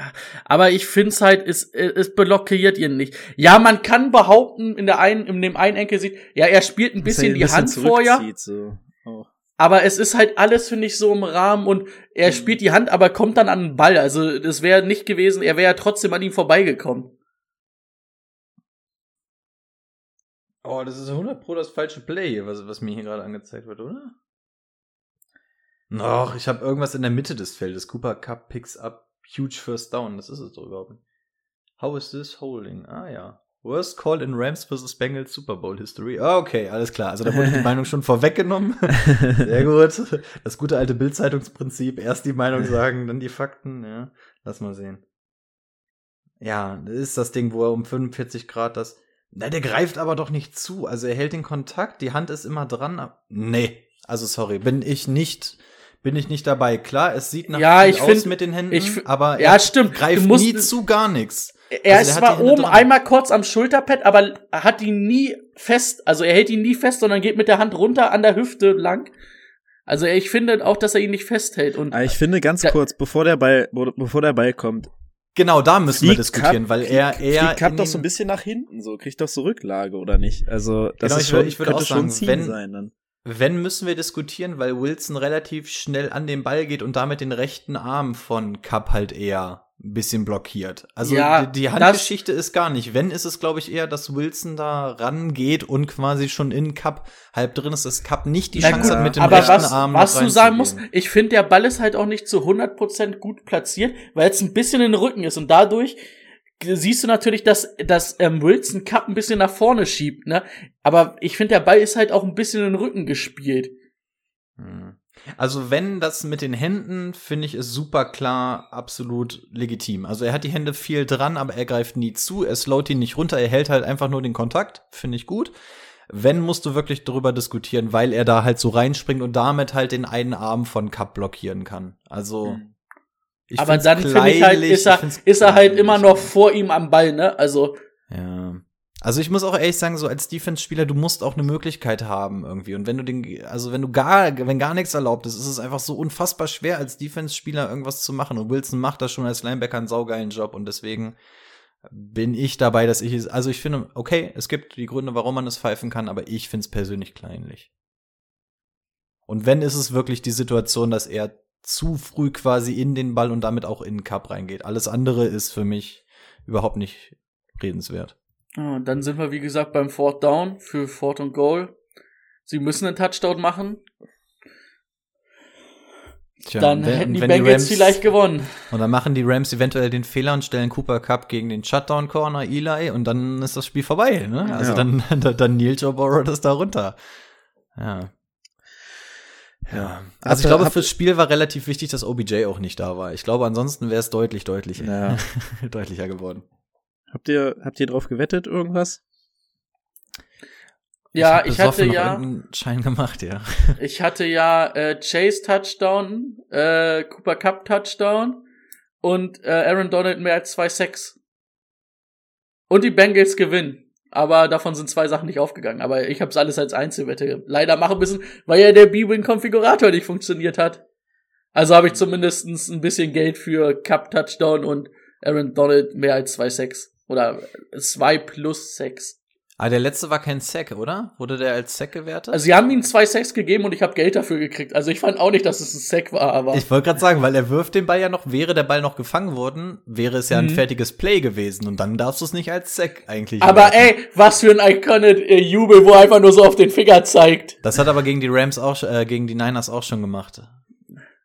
Aber ich find's halt, es, es blockiert ihn nicht. Ja, man kann behaupten, in der einen, in dem einen Enkel sieht, ja, er spielt ein bisschen die Hand vorher.
So. Auch.
Aber es ist halt alles, finde ich, so im Rahmen und er spielt die Hand, aber kommt dann an den Ball. Also, das wäre nicht gewesen, er wäre ja trotzdem an ihm vorbeigekommen.
Oh, das ist 100 Pro das falsche Play, hier, was, was mir hier gerade angezeigt wird, oder? Noch, ich habe irgendwas in der Mitte des Feldes. Cooper Cup picks up huge first down. Das ist es doch überhaupt nicht. How is this holding? Ah ja. Worst call in Rams vs. Bengals Super Bowl History. Ah, okay, alles klar. Also da wurde die Meinung schon vorweggenommen. Sehr gut. Das gute alte Bildzeitungsprinzip. Erst die Meinung sagen, dann die Fakten. Ja, lass mal sehen. Ja, das ist das Ding, wo er um 45 Grad das. Na, der greift aber doch nicht zu. Also er hält den Kontakt, die Hand ist immer dran. Nee, also sorry, bin ich nicht, bin ich nicht dabei. Klar, es sieht nach
Ja,
viel
ich
aus
find-
mit den Händen,
ich
aber
Ja,
er
stimmt.
greift
Du musst-
nie zu gar nichts.
Er
Also
ist zwar oben
dran.
einmal kurz am Schulterpad, aber er hat ihn nie fest, also er hält ihn nie fest, sondern geht mit der Hand runter an der Hüfte lang. Also ich finde auch, dass er ihn nicht festhält und
Aber ich finde ganz
Da-
kurz, bevor der Ball, bevor der Ball kommt,
Genau, da müssen wir
fliegt
diskutieren,
Cup-
weil er,
fliegt-
er
Cup doch so ein bisschen nach hinten, so kriegt doch so Rücklage oder nicht? Also das
Genau,
ist
ich
schon,
würde- ich würde
könnte
auch
schon
sagen,
ziehen
wenn-
sein dann.
Wenn müssen wir diskutieren, weil Wilson relativ schnell an den Ball geht und damit den rechten Arm von Cup halt eher ein bisschen blockiert. Also
Ja,
die, Handgeschichte ist gar nicht. Wenn ist es, glaube ich, eher, dass Wilson da rangeht und quasi schon in Cup halb drin ist, dass Cup nicht die
Na
Chance
gut,
hat, mit dem
aber
rechten
was,
Arm
was du sagen musst, ich finde, der Ball ist halt auch nicht zu 100% gut platziert, weil es ein bisschen in den Rücken ist und dadurch siehst du natürlich, dass, dass ähm, Wilson Cup ein bisschen nach vorne schiebt, ne? Aber ich finde, der Ball ist halt auch ein bisschen in den Rücken gespielt.
Hm. Also wenn das mit den Händen, finde ich es super klar, absolut legitim. Also er hat die Hände viel dran, aber er greift nie zu, er slowt ihn nicht runter, er hält halt einfach nur den Kontakt, finde ich gut. Wenn musst du wirklich darüber diskutieren, weil er da halt so reinspringt und damit halt den einen Arm von Cup blockieren kann. Also ich
Aber dann finde ich halt, ist er, ist er halt immer noch vor ihm am Ball, ne? Also,
Ja. Also ich muss auch ehrlich sagen, so als Defense-Spieler, du musst auch eine Möglichkeit haben irgendwie. Und wenn du den, also wenn du gar, wenn gar nichts erlaubt ist, ist es einfach so unfassbar schwer, als Defense-Spieler irgendwas zu machen. Und Wilson macht das schon als Linebacker einen saugeilen Job. Und deswegen bin ich dabei, dass ich es, also ich finde, okay, es gibt die Gründe, warum man es pfeifen kann, aber ich finde es persönlich kleinlich. Und wenn ist es wirklich die Situation, dass er zu früh quasi in den Ball und damit auch in den Cup reingeht. Alles andere ist für mich überhaupt nicht redenswert.
ja, dann sind wir, wie gesagt, beim Fourth Down für Fourth und Goal. Sie müssen einen Touchdown machen,
Tja,
dann
wenn-
hätten die Bengals
Rams-
vielleicht gewonnen.
Und dann machen die Rams eventuell den Fehler und stellen Cooper Cup gegen den Shutdown Corner Eli und dann ist das Spiel vorbei, ne? Also
Ja.
dann, dann, dann Neil Joe Burrow das da runter. Ja. Ja. Also ich glaube, fürs Spiel war relativ wichtig, dass OBJ auch nicht da war. Ich glaube, ansonsten wäre es deutlich, deutlich,
Ja.
deutlicher geworden.
Habt ihr, habt ihr drauf gewettet irgendwas?
Ja, ich,
besoffen
hatte ja,
Schein gemacht, ja.
ich hatte ja äh, Chase Touchdown, äh, Cooper Cup Touchdown und äh, Aaron Donald mehr als zwei Sacks. Und die Bengals gewinnen. Aber davon sind zwei Sachen nicht aufgegangen. Aber ich habe es alles als Einzelwette leider machen müssen, weil ja der B-Win-Konfigurator nicht funktioniert hat. Also habe ich zumindestens ein bisschen Geld für Cup Touchdown und Aaron Donald mehr als zwei Sacks. Oder zwei plus sechs.
Ah, der letzte war kein Sack, oder? Wurde der als Sack gewertet?
Also sie haben ihm zwei Sacks gegeben und ich habe Geld dafür gekriegt. Also ich fand auch nicht, dass es ein Sack war, aber
ich wollte gerade sagen, weil er wirft den Ball ja noch, wäre der Ball noch gefangen worden, wäre es ja ein
Mhm.
fertiges Play gewesen und dann darfst du es nicht als Sack eigentlich.
aber
werten.
ey, was für ein iconic äh, Jubel, wo er einfach nur so auf den Finger zeigt.
Das hat aber gegen die Rams auch, äh, gegen die Niners auch schon gemacht.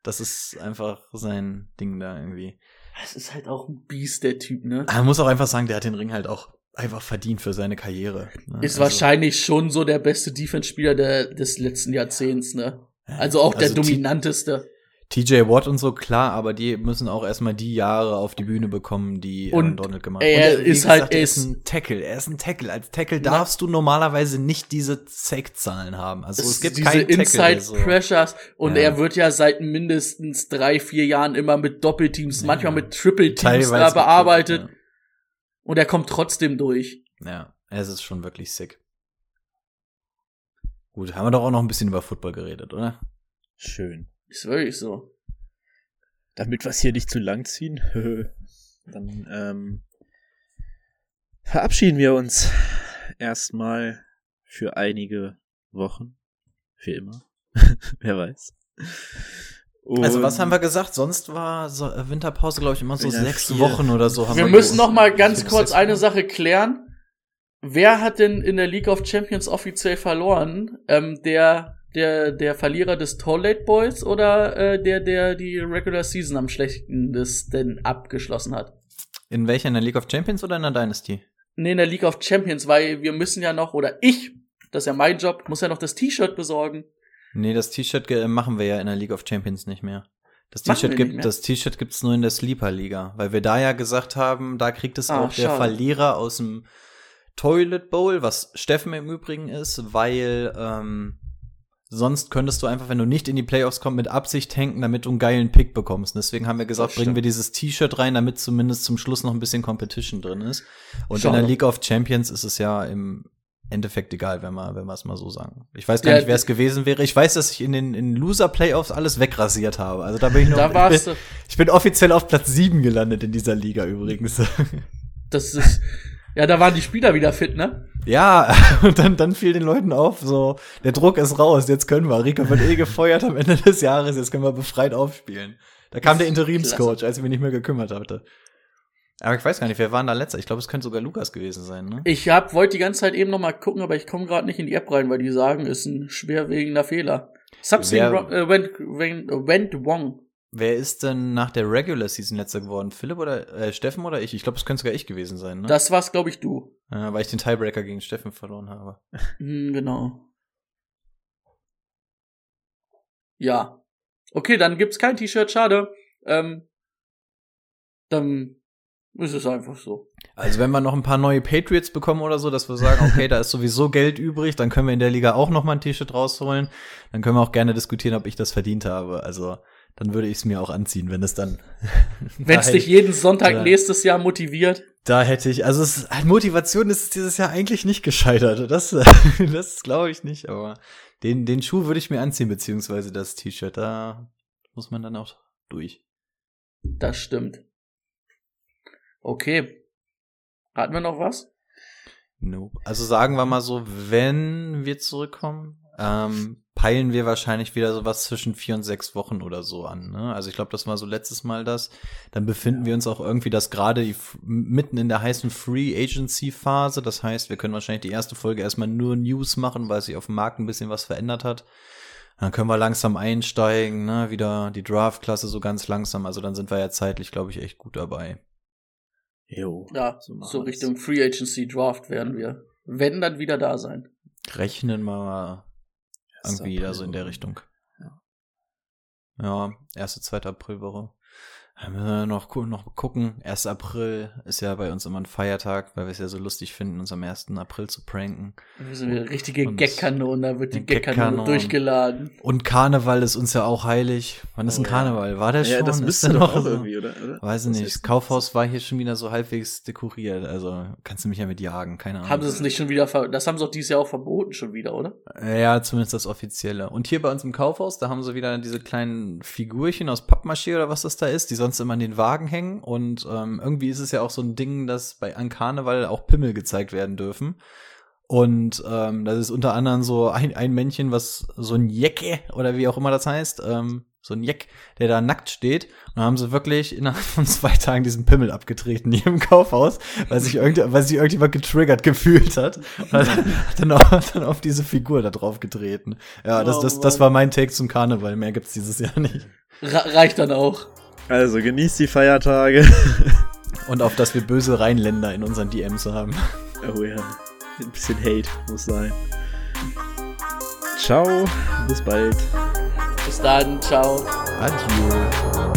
Das ist einfach sein Ding da irgendwie.
Das ist halt auch ein Biest, der Typ, ne?
Man muss auch einfach sagen, der hat den Ring halt auch einfach verdient für seine Karriere. Ne?
Ist
Also,
wahrscheinlich schon so der beste Defense-Spieler der, des letzten Jahrzehnts, ne? Also auch der
Also T-
dominanteste.
TJ Watt und so, klar, aber die müssen auch erstmal die Jahre auf die Bühne bekommen, die
Und
Aaron Donald gemacht
er
Und
ist halt-
er ist ein Tackle. Er ist ein Tackle. Als Tackle darfst du normalerweise nicht diese Sack-Zahlen haben. Also es,
Es
gibt
diese
keinen Tackle. der so-
Inside-Pressures und
Ja.
er wird ja seit mindestens drei, vier Jahren immer mit Doppelteams, manchmal mit Triple-Teams
Teilweise
da
mit-
bearbeitet und er kommt trotzdem durch.
Ja. es ist schon wirklich sick. Gut, haben wir doch auch noch ein bisschen über Football geredet, oder?
Schön.
Ist wirklich so.
Damit wir es hier nicht zu lang ziehen, dann ähm, verabschieden wir uns erstmal für einige Wochen. Für immer. Wer weiß.
Also was
Und-
haben wir gesagt? Sonst war so äh, Winterpause, glaube ich, immer so
Wieder
sechs
vier.
Wochen oder so. Haben
Wir müssen noch mal ganz kurz eine. Sache klären. Wer hat denn in der League of Champions offiziell verloren? Ähm, der, der, der Verlierer des Toilet Boys oder äh, der, der die Regular Season am schlechtesten abgeschlossen hat?
In welcher? In der League of Champions oder in der Dynasty?
Nee, in der League of Champions, weil wir müssen ja noch, oder ich, das ist ja mein Job, muss ja noch das T-Shirt besorgen.
Nee, das T-Shirt machen wir ja in der League of Champions nicht mehr. Das T-Shirt gibt, das T-Shirt gibt's nur in der Sleeper Liga, weil wir da ja gesagt haben, da kriegt es
Ah,
auch der. Verlierer aus dem Toilet Bowl, was Steffen im Übrigen ist, weil ähm, sonst könntest du einfach, wenn du nicht in die Playoffs kommst, mit Absicht tanken, damit du einen geilen Pick bekommst. Und deswegen haben wir gesagt, bringen wir dieses T-Shirt rein, damit zumindest zum Schluss noch ein bisschen Competition drin ist. Und
Schade.
in der League of Champions ist es ja im Endeffekt egal, wenn wir, wenn wir es mal so sagen. Ich weiß gar
Ja,
nicht, wer es gewesen wäre. Ich weiß, dass ich in den in Loser-Playoffs alles wegrasiert habe. Also da bin ich noch.
Da warst
ich, bin,
du,
ich bin offiziell auf Platz 7 gelandet in dieser Liga übrigens.
das ist, ja, da waren die Spieler wieder fit, ne?
ja, und dann, dann fiel den Leuten auf, so, der Druck ist raus, jetzt können wir. Rico wird eh gefeuert am Ende des Jahres, jetzt können wir befreit aufspielen. Da kam der Interimscoach, als ich mich nicht mehr gekümmert hatte. Aber ich weiß gar nicht, wer war denn da letzter? Ich glaube, es könnte sogar Lukas gewesen sein, ne?
Ich hab, wollte die ganze Zeit eben noch mal gucken, aber ich komme gerade nicht in die App rein, weil die sagen, ist ein schwerwiegender Fehler. Something
Wer-
wrong, äh, went, went, went wrong.
Wer ist denn nach der Regular Season letzter geworden? Philipp oder äh, Steffen oder ich? Ich glaube, es könnte sogar ich gewesen sein, ne?
Das war's, glaube ich, du.
äh, weil ich den Tiebreaker gegen Steffen verloren habe.
Hm, genau. Ja. Okay, dann gibt's kein T-Shirt, schade. Ähm, dann ist es einfach so.
Also wenn wir noch ein paar neue Patriots bekommen oder so, dass wir sagen, okay, da ist sowieso Geld übrig, dann können wir in der Liga auch noch mal ein T-Shirt rausholen. Dann können wir auch gerne diskutieren, ob ich das verdient habe. Also dann würde ich es mir auch anziehen, wenn es dann.
Wenn's
da
dich jeden Sonntag
Ja.
nächstes Jahr motiviert.
Da hätte ich, also es, Motivation ist es dieses Jahr eigentlich nicht gescheitert. Das, das glaube ich nicht, aber den, den Schuh würde ich mir anziehen, beziehungsweise das T-Shirt. Da muss man dann auch durch.
Das stimmt. Okay. Hatten wir noch was?
Nope. Also sagen wir mal so, wenn wir zurückkommen, ähm, peilen wir wahrscheinlich wieder sowas zwischen vier und sechs Wochen oder so an. Ne? Also ich glaube, das war so letztes Mal das. Dann befinden wir uns auch irgendwie das gerade mitten in der heißen Free Agency Phase. Das heißt, wir können wahrscheinlich die erste Folge erstmal nur News machen, weil sich auf dem Markt ein bisschen was verändert hat. Dann können wir langsam einsteigen, ne? wieder die Draft-Klasse so ganz langsam. Also dann sind wir ja zeitlich, glaube ich, echt gut dabei.
Jo.
Ja,
So
so. Richtung Free Agency Draft werden wir. Wenn dann wieder da sein.
Rechnen wir mal irgendwie da so in der. Richtung. Ja, erste, zweite Aprilwoche. Da müssen wir noch, noch gucken. 1. April ist ja bei uns immer ein Feiertag, weil wir es ja so lustig finden, uns am 1. April zu pranken.
Wir sind eine richtige Gag-Kanone, da wird die Gag-Kanone durchgeladen.
Und Karneval ist uns ja auch heilig. Wann ist
Oh
ein
ja.
Karneval? War der
Ja,
schon?
das
Ist
müsste
der
doch auch
so?
irgendwie, oder? oder?
Weiß ich nicht. Das Kaufhaus war hier schon wieder so halbwegs dekoriert. Also kannst du mich ja mit jagen, keine Ahnung.
Haben sie es nicht schon wieder ver Das haben sie doch dieses Jahr auch verboten schon wieder, oder?
Ja, zumindest das Offizielle. Und hier bei uns im Kaufhaus, da haben sie wieder diese kleinen Figurchen aus Pappmaché oder was das da ist, die sonst immer an den Wagen hängen. Und ähm, irgendwie ist es ja auch so ein Ding, dass bei an Karneval auch Pimmel gezeigt werden dürfen. Und ähm, das ist unter anderem so ein, ein Männchen, was so ein Jecke oder wie auch immer das heißt, ähm, so ein Jeck, der da nackt steht. Und dann haben sie wirklich innerhalb von zwei Tagen diesen Pimmel abgetreten hier im Kaufhaus, weil sich, irgend, weil sich irgendjemand getriggert gefühlt hat. Und hat dann, auch, dann auf diese Figur da drauf getreten. Ja, das,
Oh
das, das
Mann.
war mein Take zum Karneval. Mehr gibt's dieses Jahr nicht.
Reicht dann auch.
Also genießt die Feiertage.
Und auf dass wir böse Rheinländer in unseren DMs haben.
Oh ja. Ein bisschen Hate muss sein. Ciao. Bis bald.
Bis dann, ciao.
Adieu.